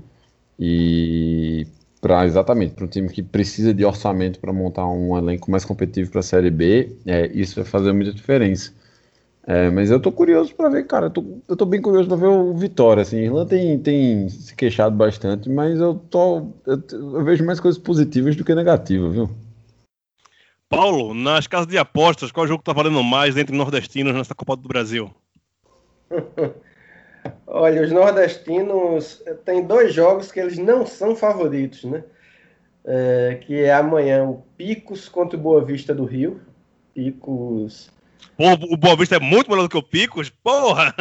e para exatamente para um time que precisa de orçamento para montar um elenco mais competitivo para a Série B, é, isso vai fazer muita diferença. É, mas eu tô curioso para ver, cara. Eu tô, eu tô bem curioso para ver o Vitória. Assim, Irlanda tem, tem se queixado bastante, mas eu tô. Eu, eu vejo mais coisas positivas do que negativas, viu? Paulo, nas casas de apostas, qual jogo tá valendo mais entre nordestinos nessa Copa do Brasil? [laughs] Olha, os nordestinos têm dois jogos que eles não são favoritos, né? É, que é amanhã o Picos contra o Boa Vista do Rio. Picos. Pô, o Boa Vista é muito melhor do que o Picos? Porra!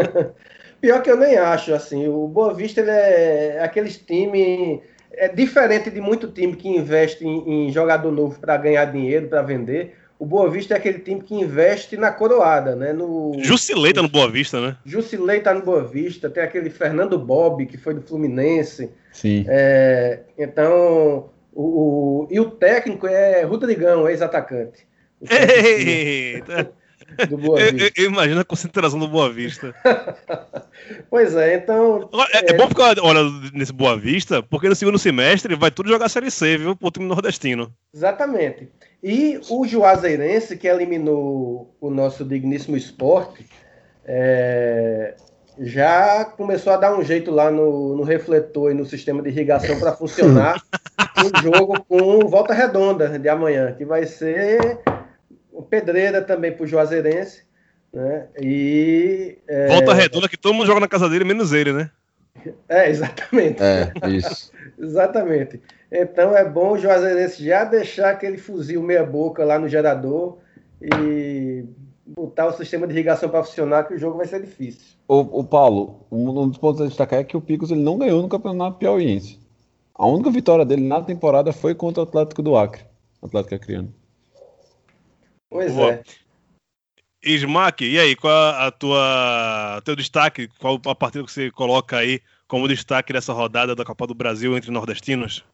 [laughs] Pior que eu nem acho, assim. O Boa Vista ele é aqueles times. É diferente de muito time que investe em, em jogador novo para ganhar dinheiro, para vender. O Boa Vista é aquele time que investe na coroada, né? No, Jusilei tá no Boa Vista, né? Jusilei tá no Boa Vista, tem aquele Fernando Bob, que foi do Fluminense. Sim. É, então, o, o- e o técnico é Rodrigão, ex-atacante. Eita! do Boa Vista. eu- eu imagino a concentração do Boa Vista. [laughs] Pois é, então. É, é bom ficar olha, nesse Boa Vista, porque no segundo semestre vai tudo jogar Série C, viu? Pro time nordestino. Exatamente. E o Juazeirense, que eliminou o nosso digníssimo esporte, é, já começou a dar um jeito lá no, no refletor e no sistema de irrigação para funcionar [laughs] o jogo com volta redonda de amanhã, que vai ser pedreira também para o Juazeirense. Né? E, é, Volta redonda que todo mundo joga na casa dele, menos ele, né? É, exatamente. É, isso. [laughs] Exatamente. Então é bom o Juazeirense já deixar aquele fuzil meia-boca lá no gerador e botar o sistema de irrigação para funcionar, que o jogo vai ser difícil. O, o Paulo, um dos pontos a destacar é que o Picos ele não ganhou no Campeonato Piauiense. A única vitória dele na temporada foi contra o Atlético do Acre, Atlético Acreano. Pois Boa. é. Smack, e aí, qual a tua teu destaque? Qual a partida que você coloca aí como destaque dessa rodada da Copa do Brasil entre nordestinos?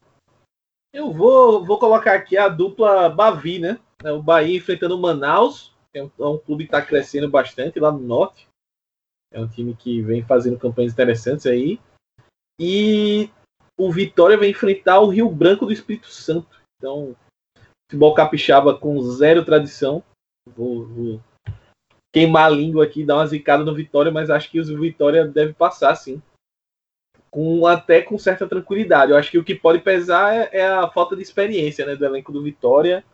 Eu vou, vou colocar aqui a dupla Bavi, né? É O Bahia enfrentando o Manaus, que é um, é um clube que está crescendo bastante lá no norte. É um time que vem fazendo campanhas interessantes aí. E o Vitória vai enfrentar o Rio Branco do Espírito Santo. Então, futebol capixaba com zero tradição. Vou, vou queimar a língua aqui, dar uma zicada no Vitória, mas acho que o Vitória deve passar, sim com até com certa tranquilidade. Eu acho que o que pode pesar é, é a falta de experiência né, do elenco do Vitória.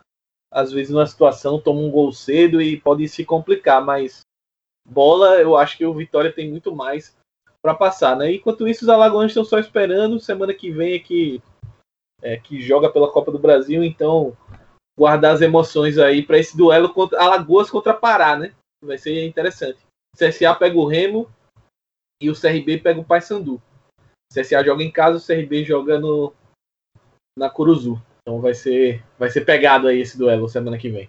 Às vezes, numa situação, toma um gol cedo e pode se complicar, mas bola, eu acho que o Vitória tem muito mais para passar. Né? Enquanto isso, os Alagoanos estão só esperando. Semana que vem é que, é que joga pela Copa do Brasil, então guardar as emoções aí para esse duelo contra Alagoas contra Pará, né? Vai ser interessante. O CSA pega o Remo e o CRB pega o Paysandu. O CSA joga em casa, o CRB joga no, na Curuzu. Então vai ser, vai ser pegado aí esse duelo semana que vem.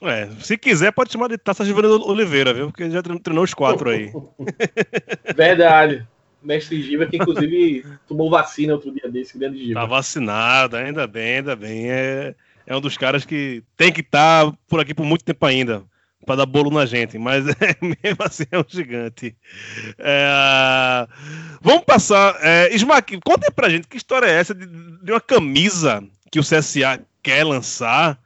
É, se quiser, pode chamar de Taça Giovanni Oliveira, viu? Porque já treinou os quatro aí. [laughs] Verdade. Mestre Giva, que inclusive tomou vacina outro dia desse, grande Giva. Tá vacinado, ainda bem, ainda bem. É, é um dos caras que tem que estar tá por aqui por muito tempo ainda para dar bolo na gente, mas é, [laughs] mesmo assim é um gigante. É, vamos passar. É, Smack, conta pra gente que história é essa de, de, uma camisa que o CSA quer lançar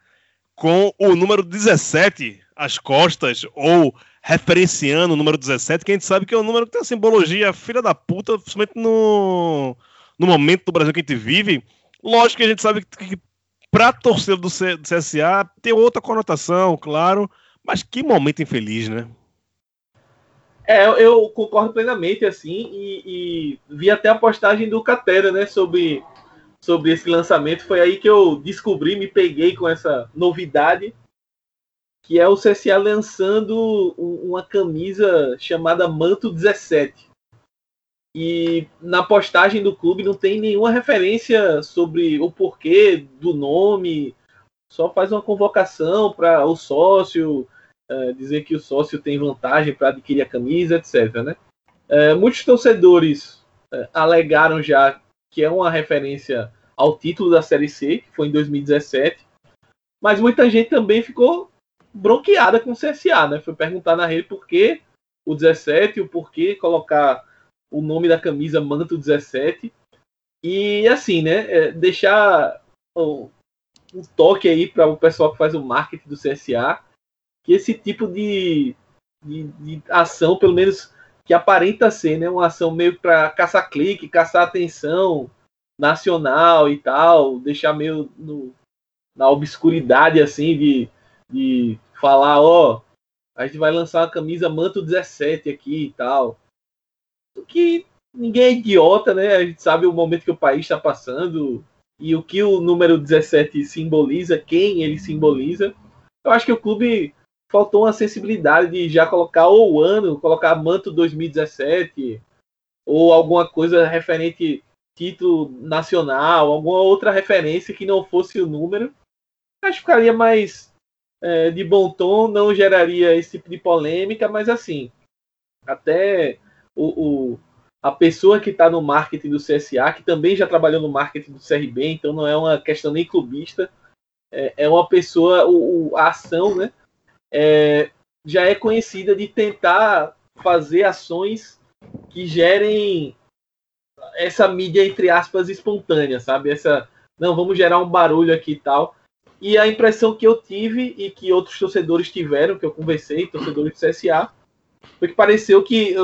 com o número 17 às costas, ou referenciando o número 17, que a gente sabe que é um número que tem uma simbologia filha da puta, principalmente no, no momento do Brasil que a gente vive. Lógico que a gente sabe que, que para torcedor do, C, do CSA tem outra conotação, claro, mas que momento infeliz, né? É, eu concordo plenamente, assim, e, e, vi até a postagem do Catera, né, sobre sobre esse lançamento. Foi aí que eu descobri, me peguei com essa novidade, que é o CSA lançando uma camisa chamada Manto 17. E na postagem do clube não tem nenhuma referência sobre o porquê do nome, só faz uma convocação para o sócio é, dizer que o sócio tem vantagem para adquirir a camisa, etc. Né? É, muitos torcedores é, alegaram já que é uma referência ao título da Série C, que foi em 2017. Mas muita gente também ficou bronqueada com o CSA, né? Foi perguntar na rede por que o 17, o porquê colocar o nome da camisa Manto 17. E assim, né? É, deixar um, toque aí para o pessoal que faz o marketing do CSA, que esse tipo de, de, de ação, pelo menos que aparenta ser, né? Uma ação meio para caçar clique, caçar atenção nacional e tal, deixar meio no, na obscuridade assim de, de falar, ó, oh, a gente vai lançar uma camisa manto 17 aqui e tal. Que ninguém é idiota, né? A gente sabe o momento que o país está passando e o que o número 17 simboliza, quem ele simboliza. Eu acho que o clube faltou uma sensibilidade de já colocar o ano, colocar manto 2017 ou alguma coisa referente título nacional, alguma outra referência que não fosse o número. Acho que ficaria mais é, de bom tom, não geraria esse tipo de polêmica, mas assim, até o, o a pessoa que está no marketing do CSA, que também já trabalhou no marketing do CRB, então não é uma questão nem clubista, é, é uma pessoa, o, o, a ação, né? é, já é conhecida de tentar fazer ações que gerem essa mídia, entre aspas, espontânea, sabe? Essa, não, vamos gerar um barulho aqui e tal. E a impressão que eu tive e que outros torcedores tiveram, que eu conversei, torcedores do CSA, foi que pareceu que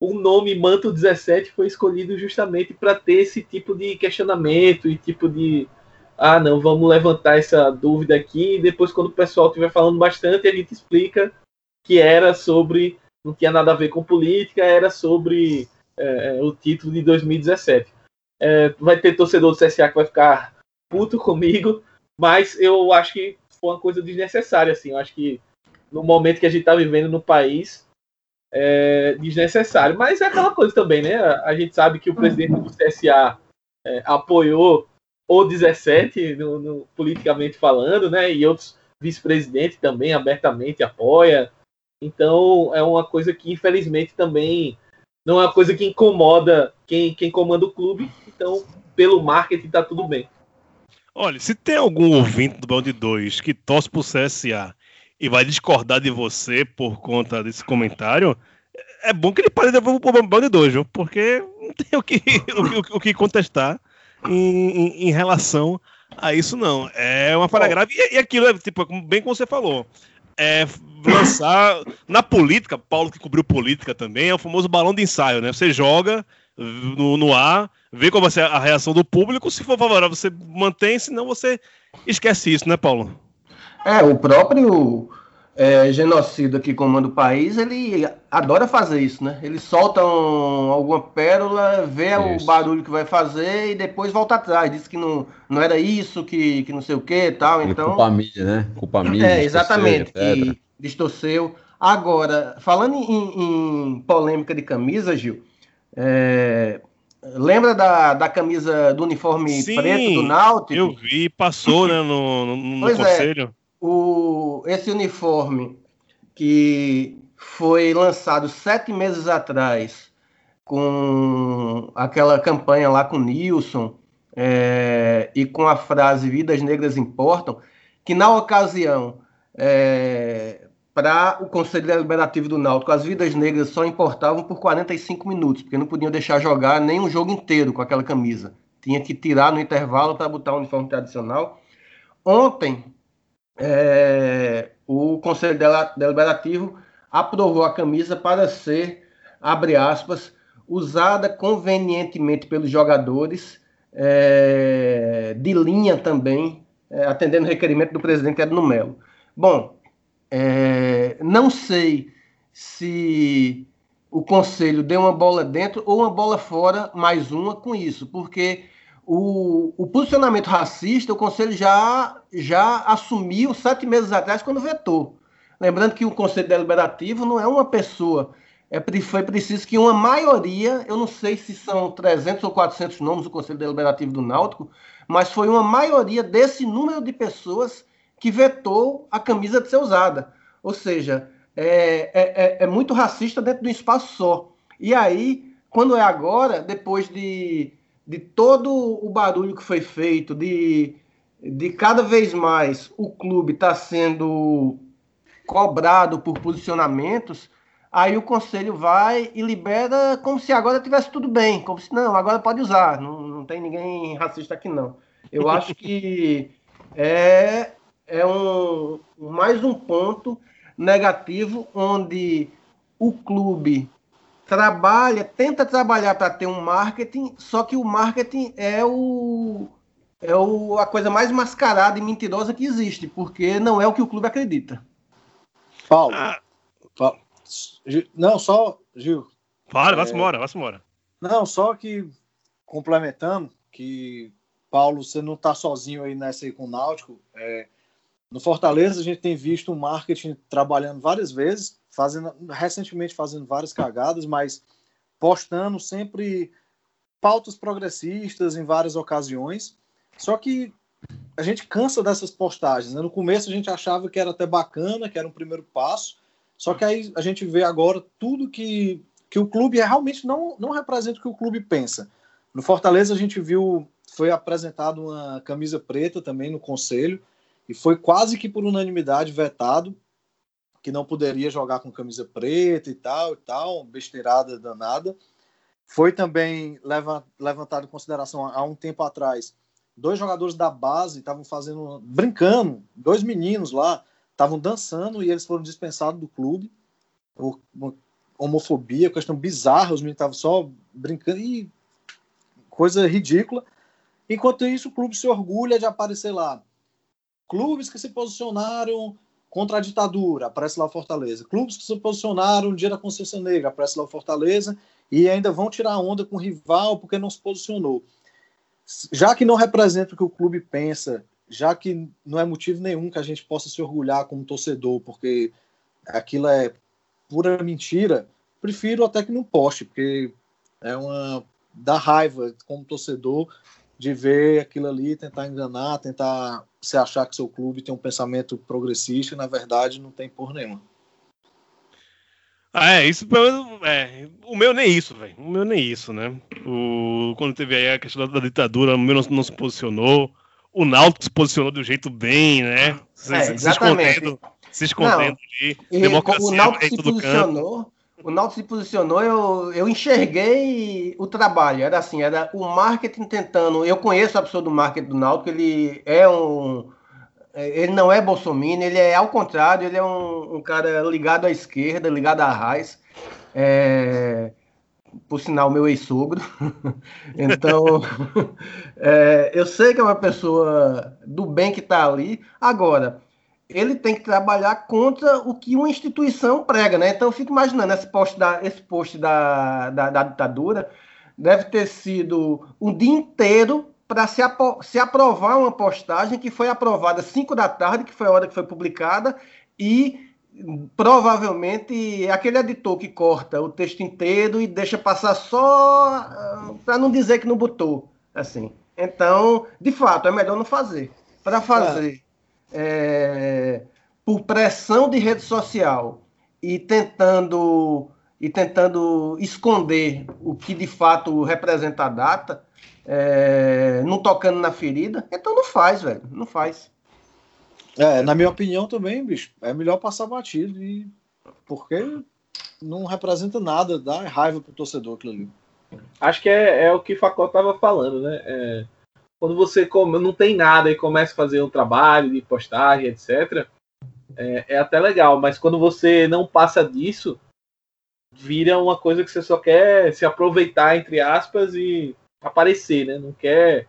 o nome Manto 17 foi escolhido justamente para ter esse tipo de questionamento e tipo de, ah, não, vamos levantar essa dúvida aqui, e depois, quando o pessoal estiver falando bastante, a gente explica que era sobre, não tinha nada a ver com política, era sobre é, é o título de 2017. É, vai ter torcedor do CSA que vai ficar puto comigo, mas eu acho que foi uma coisa desnecessária, assim, eu acho que no momento que a gente está vivendo no país, é desnecessário. Mas é aquela coisa também, né? A gente sabe que o presidente do CSA é, apoiou ou 17, no, no, politicamente falando, né? E outros vice-presidentes também abertamente apoia. Então é uma coisa que infelizmente também não é uma coisa que incomoda quem, quem comanda o clube. Então, pelo marketing tá tudo bem. Olha, se tem algum ouvinte do Balde 2 que torce pro CSA e vai discordar de você por conta desse comentário, é bom que ele pare de pro Balde 2, viu? Porque não tem o que, o, o, o que contestar em, em, relação a isso, não. É uma falha grave. E, e aquilo é, tipo, bem como você falou. É lançar. Na política, Paulo que cobriu política também, é o famoso balão de ensaio, né? Você joga no, no ar, vê qual vai ser a reação do público. Se for favorável, você mantém, senão você esquece isso, né, Paulo? É, o próprio é, genocida que comanda o país, ele adora fazer isso, né? Ele solta um, alguma pérola, vê isso. o barulho que vai fazer e depois volta atrás. Diz que não, não era isso, que, que não sei o que tal. Ele então, culpa a mídia, né? Culpa a mídia. É, exatamente. Que distorceu. Agora, falando em, em polêmica de camisa, Gil, é, Lembra da, da camisa do uniforme Sim, preto do Náutico? Eu vi, passou, né, no, no, no Pois é. O, esse uniforme que foi lançado sete meses atrás com aquela campanha lá com Nilson é, e com a frase Vidas Negras Importam, que na ocasião, para o Conselho Deliberativo do Náutico, as vidas negras só importavam por 45 minutos, porque não podiam deixar jogar nem um jogo inteiro com aquela camisa. Tinha que tirar no intervalo para botar o uniforme tradicional. Ontem, é, o Conselho Deliberativo aprovou a camisa para ser, abre aspas, usada convenientemente pelos jogadores, é, de linha também, é, atendendo o requerimento do presidente Edno Melo. Bom, é, não sei se o Conselho deu uma bola dentro ou uma bola fora, mais uma com isso, porque o, o posicionamento racista, o Conselho já, já assumiu sete meses atrás quando vetou. Lembrando que o Conselho Deliberativo não é uma pessoa, é, foi preciso que uma maioria, eu não sei se são 300 ou 400 nomes do Conselho Deliberativo do Náutico, mas foi uma maioria desse número de pessoas que vetou a camisa de ser usada. Ou seja, é, é, é- é muito racista dentro de um espaço só. E aí, quando é agora, depois de, de todo o barulho que foi feito, de, de cada vez mais o clube estar sendo cobrado por posicionamentos, aí o conselho vai e libera como se agora tivesse tudo bem, como se não, agora pode usar, não, não tem ninguém racista aqui não. Eu [laughs] acho que é, é um, mais um ponto negativo onde o clube trabalha, tenta trabalhar para ter um marketing, só que o marketing é o é o, a coisa mais mascarada e mentirosa que existe, porque não é o que o clube acredita. Paulo, Ah, Paulo, não, só, Gil, para, vai É. embora, vai embora. Não, só que complementando, que Paulo, você não está sozinho aí nessa aí com o Náutico. é, no Fortaleza a gente tem visto o marketing trabalhando várias vezes, fazendo recentemente fazendo várias cagadas, mas postando sempre pautas progressistas em várias ocasiões. Só que a gente cansa dessas postagens. né? No começo a gente achava que era até bacana, que era um primeiro passo. Só que aí a gente vê agora tudo que, que o clube realmente não, não representa o que o clube pensa. No Fortaleza a gente viu, foi apresentado uma camisa preta também no conselho, e foi quase que por unanimidade vetado que não poderia jogar com camisa preta e tal e tal, besteirada danada. Foi também leva- levantado em consideração há um tempo atrás. Dois jogadores da base estavam fazendo, brincando, dois meninos lá estavam dançando e eles foram dispensados do clube por homofobia, questão bizarra, os meninos estavam só brincando e coisa ridícula. Enquanto isso, o clube se orgulha de aparecer lá. Clubes que se posicionaram contra a ditadura, aparece lá Fortaleza. Clubes que se posicionaram no dia da consciência negra, aparece lá Fortaleza. E ainda vão tirar onda com o rival porque não se posicionou. Já que não representa o que o clube pensa, já que não é motivo nenhum que a gente possa se orgulhar como torcedor, porque aquilo é pura mentira, prefiro até que não poste, porque é uma dá raiva como torcedor de ver aquilo ali, tentar enganar, tentar se achar que seu clube tem um pensamento progressista e na verdade não tem por nenhuma. Ah, é, isso pelo menos. É, o meu nem isso, velho. O meu nem isso, né? O, quando teve aí a questão da ditadura, o meu não, não se posicionou. O Náutico se posicionou de um jeito bem, né? Se, É, se- escondendo, se escondendo ali. E Democracia o Náutico se do posicionou, o Náutico se posicionou, eu, eu enxerguei o trabalho, era assim, era o marketing tentando, eu conheço a pessoa do marketing do Náutico, ele é um, ele não é bolsominion, ele é ao contrário, ele é um, um cara ligado à esquerda, ligado à raiz, é, por sinal, meu ex-sogro. [laughs] então, [laughs] é, eu sei que é uma pessoa do bem que está ali. Agora, ele tem que trabalhar contra o que uma instituição prega, né? Então, eu fico imaginando esse post da, esse post da, da, da ditadura deve ter sido um dia inteiro para se, se aprovar uma postagem que foi aprovada às 5 da tarde, que foi a hora que foi publicada, e provavelmente aquele editor que corta o texto inteiro e deixa passar só para não dizer que não botou, assim. Então, de fato, é melhor não fazer. Para fazer é. Por pressão de rede social e tentando e tentando esconder o que de fato representa a data, é, não tocando na ferida, então não faz, velho, não faz. É, na minha opinião também, bicho, é melhor passar batido e porque não representa nada, dá raiva pro torcedor aquilo ali. Acho que é, é o que o Facó tava falando, né? É, quando você come, não tem nada e começa a fazer um trabalho de postagem, etc., é, é até legal, mas quando você não passa disso, vira uma coisa que você só quer se aproveitar, entre aspas, e aparecer, né? Não quer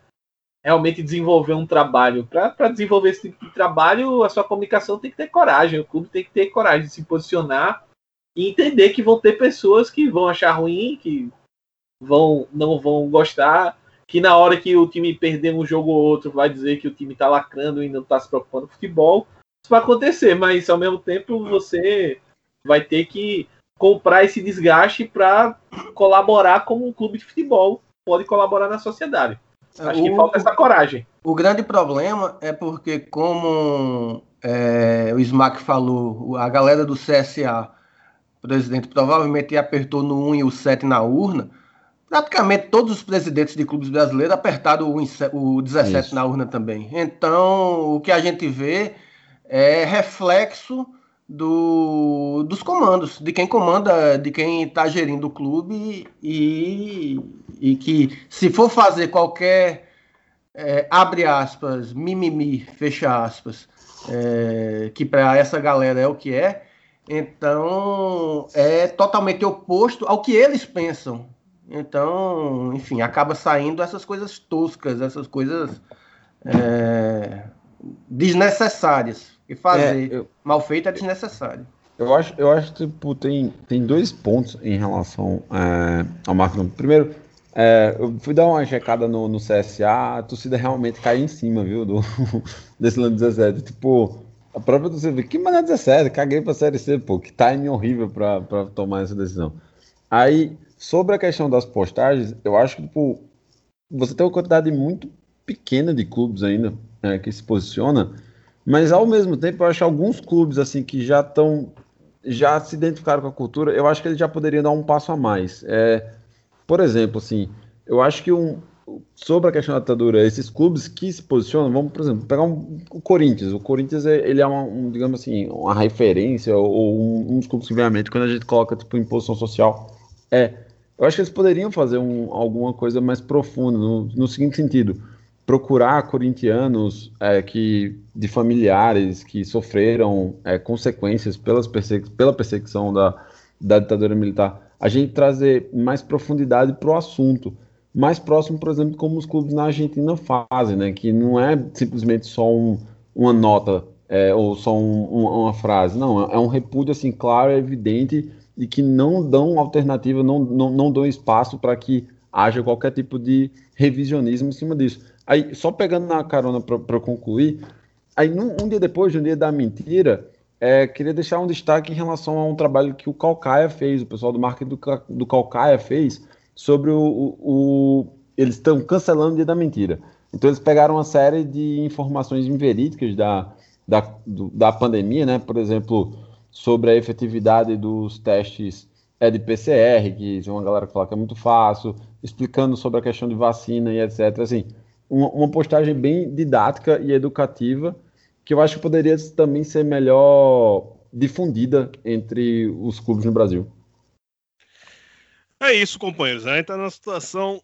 realmente desenvolver um trabalho. Para desenvolver esse tipo de trabalho, a sua comunicação tem que ter coragem, o clube tem que ter coragem de se posicionar e entender que vão ter pessoas que vão achar ruim, que vão não vão gostar, que na hora que o time perder um jogo ou outro vai dizer que o time está lacrando e não está se preocupando com futebol. Isso vai acontecer, mas ao mesmo tempo você vai ter que comprar esse desgaste para colaborar como um clube de futebol pode colaborar na sociedade. Acho o, que falta essa coragem. O grande problema é porque, como é, o Smack falou, a galera do CSA, presidente, provavelmente apertou no 1 e o 7 na urna. Praticamente todos os presidentes de clubes brasileiros apertaram o, o 17 Isso. na urna também. Então, o que a gente vê é reflexo do, dos comandos, de quem comanda, de quem está gerindo o clube e, e que se for fazer qualquer é, abre aspas, mimimi, fecha aspas, é, que para essa galera é o que é, então é totalmente oposto ao que eles pensam. Então, enfim, acaba saindo essas coisas toscas, essas coisas é, desnecessárias. E fazer é, eu, mal feito é desnecessário. Eu acho, eu acho que tipo, tem, tem dois pontos em relação é, ao marketing. Primeiro, é, eu fui dar uma checada no, no CSA, a torcida realmente caiu em cima, viu, do, [laughs] desse ano 17. Tipo, a própria torcida, que mané 17, caguei pra Série C, pô, que timing horrível pra, pra tomar essa decisão. Aí, sobre a questão das postagens, eu acho que, tipo, você tem uma quantidade muito pequena de clubes ainda é, que se posiciona mas ao mesmo tempo, eu acho alguns clubes assim que já estão já se identificaram com a cultura, eu acho que eles já poderiam dar um passo a mais. É, por exemplo, assim, eu acho que um, sobre a questão da ditadura, esses clubes que se posicionam, vamos, por exemplo, pegar um, o Corinthians. O Corinthians é, ele é uma, um, digamos assim, uma referência ou um, um dos clubes que vem à mente quando a gente coloca tipo imposição social. É, eu acho que eles poderiam fazer um, alguma coisa mais profunda no, no seguinte sentido. Procurar corintianos é, que de familiares que sofreram é, consequências pelas pela perseguição da, da ditadura militar, a gente trazer mais profundidade para o assunto, mais próximo, por exemplo, como os clubes na Argentina fazem, né? Que não é simplesmente só um, uma nota é, ou só um, uma frase, não, é um repúdio assim claro, evidente e que não dão alternativa, não, não, não dão espaço para que haja qualquer tipo de revisionismo em cima disso. Aí, só pegando na carona para concluir, aí num, um dia depois, um dia da mentira, é, queria deixar um destaque em relação a um trabalho que o Calcaia fez, o pessoal do marketing do, do Calcaia fez, sobre o. o, o eles estão cancelando o dia da mentira. Então, eles pegaram uma série de informações inverídicas da, da, do, da pandemia, né? Por exemplo, sobre a efetividade dos testes é de PCR, que tem uma galera que fala que é muito fácil, explicando sobre a questão de vacina e etc. Assim, uma, uma postagem bem didática e educativa, que eu acho que poderia também ser melhor difundida entre os clubes no Brasil. É isso, companheiros. A gente está numa situação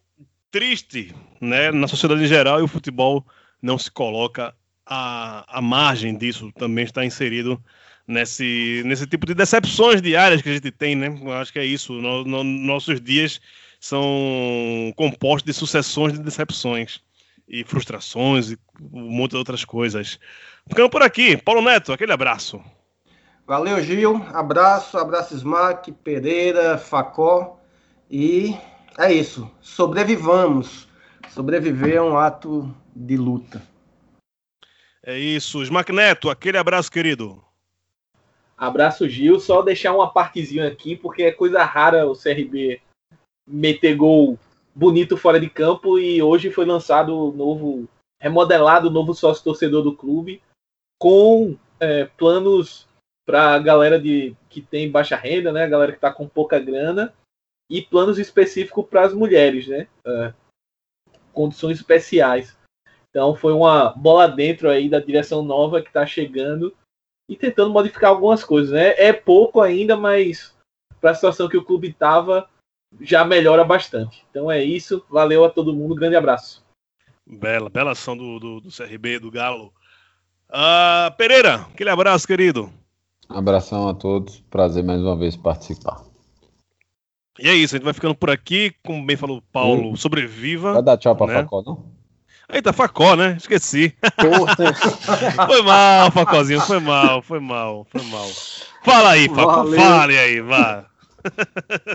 triste né, na sociedade em geral e o futebol não se coloca à, à margem disso, também está inserido nesse, nesse tipo de decepções diárias que a gente tem, né? Eu acho que é isso. No, no, nossos dias são compostos de sucessões de decepções e frustrações e um monte de outras coisas. Ficando por aqui, Paulo Neto, aquele abraço. Valeu, Gil. Abraço, abraço Smack, Pereira, Facó. E é isso. Sobrevivamos. Sobreviver é um ato de luta. É isso. Smack Neto, aquele abraço, querido. Abraço, Gil. Só deixar uma partezinha aqui, porque é coisa rara o CRB meter gol bonito fora de campo e hoje foi lançado o novo, remodelado o novo sócio torcedor do clube com é, planos para a galera de, que tem baixa renda, né? A galera que está com pouca grana e planos específicos para as mulheres, né? É, condições especiais. Então foi uma bola dentro aí da direção nova que está chegando e tentando modificar algumas coisas, né? É pouco ainda, mas para a situação que o clube estava já melhora bastante. Então é isso. Valeu a todo mundo. Grande abraço. Bela, bela ação do, do, do CRB, do Galo. Uh, Pereira, aquele abraço, querido. Abração a todos. Prazer mais uma vez participar. E é isso, a gente vai ficando por aqui. Como bem falou o Paulo, hum. sobreviva. Vai dar tchau pra né? Facó, não? Eita, Facó, né? Esqueci. [laughs] foi mal, Facózinho, foi mal, foi mal, foi mal. Fala aí, Facó, fale aí, vá.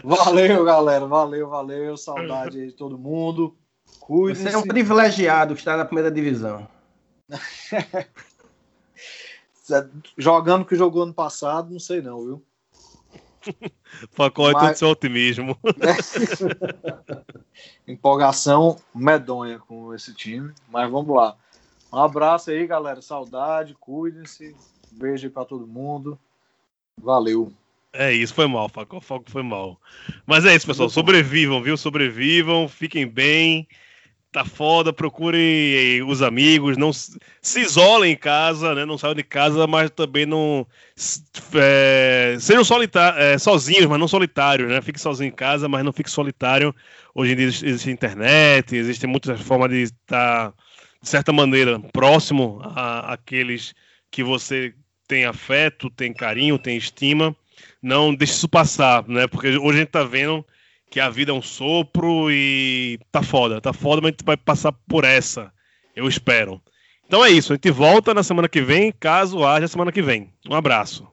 Valeu, galera, valeu, valeu. Saudade de todo mundo. Cuide. Você é um privilegiado que está na primeira divisão. [laughs] Jogando que jogou ano passado, não sei não, viu? [laughs] Pacote Mas... todo seu otimismo. [laughs] Empolgação medonha com esse time. Mas vamos lá. Um abraço aí, galera. Saudade, cuidem-se. Beijo aí pra todo mundo. Valeu. É isso, foi mal, Faco. Foco foi mal. Mas é isso, pessoal. Sobrevivam, viu? Sobrevivam, fiquem bem tá foda, procure os amigos, não se isolem em casa, né? Não saiam de casa, mas também não é, sejam é, sozinhos, mas não solitários, né? Fique sozinho em casa, mas não fique solitário. Hoje em dia existe internet, existe muitas formas de estar de certa maneira próximo a aqueles que você tem afeto, tem carinho, tem estima. Não deixe isso passar, né? Porque hoje a gente tá vendo que a vida é um sopro e tá foda, tá foda, mas a gente vai passar por essa, eu espero. Então é isso, a gente volta na semana que vem, caso haja semana que vem. Um abraço.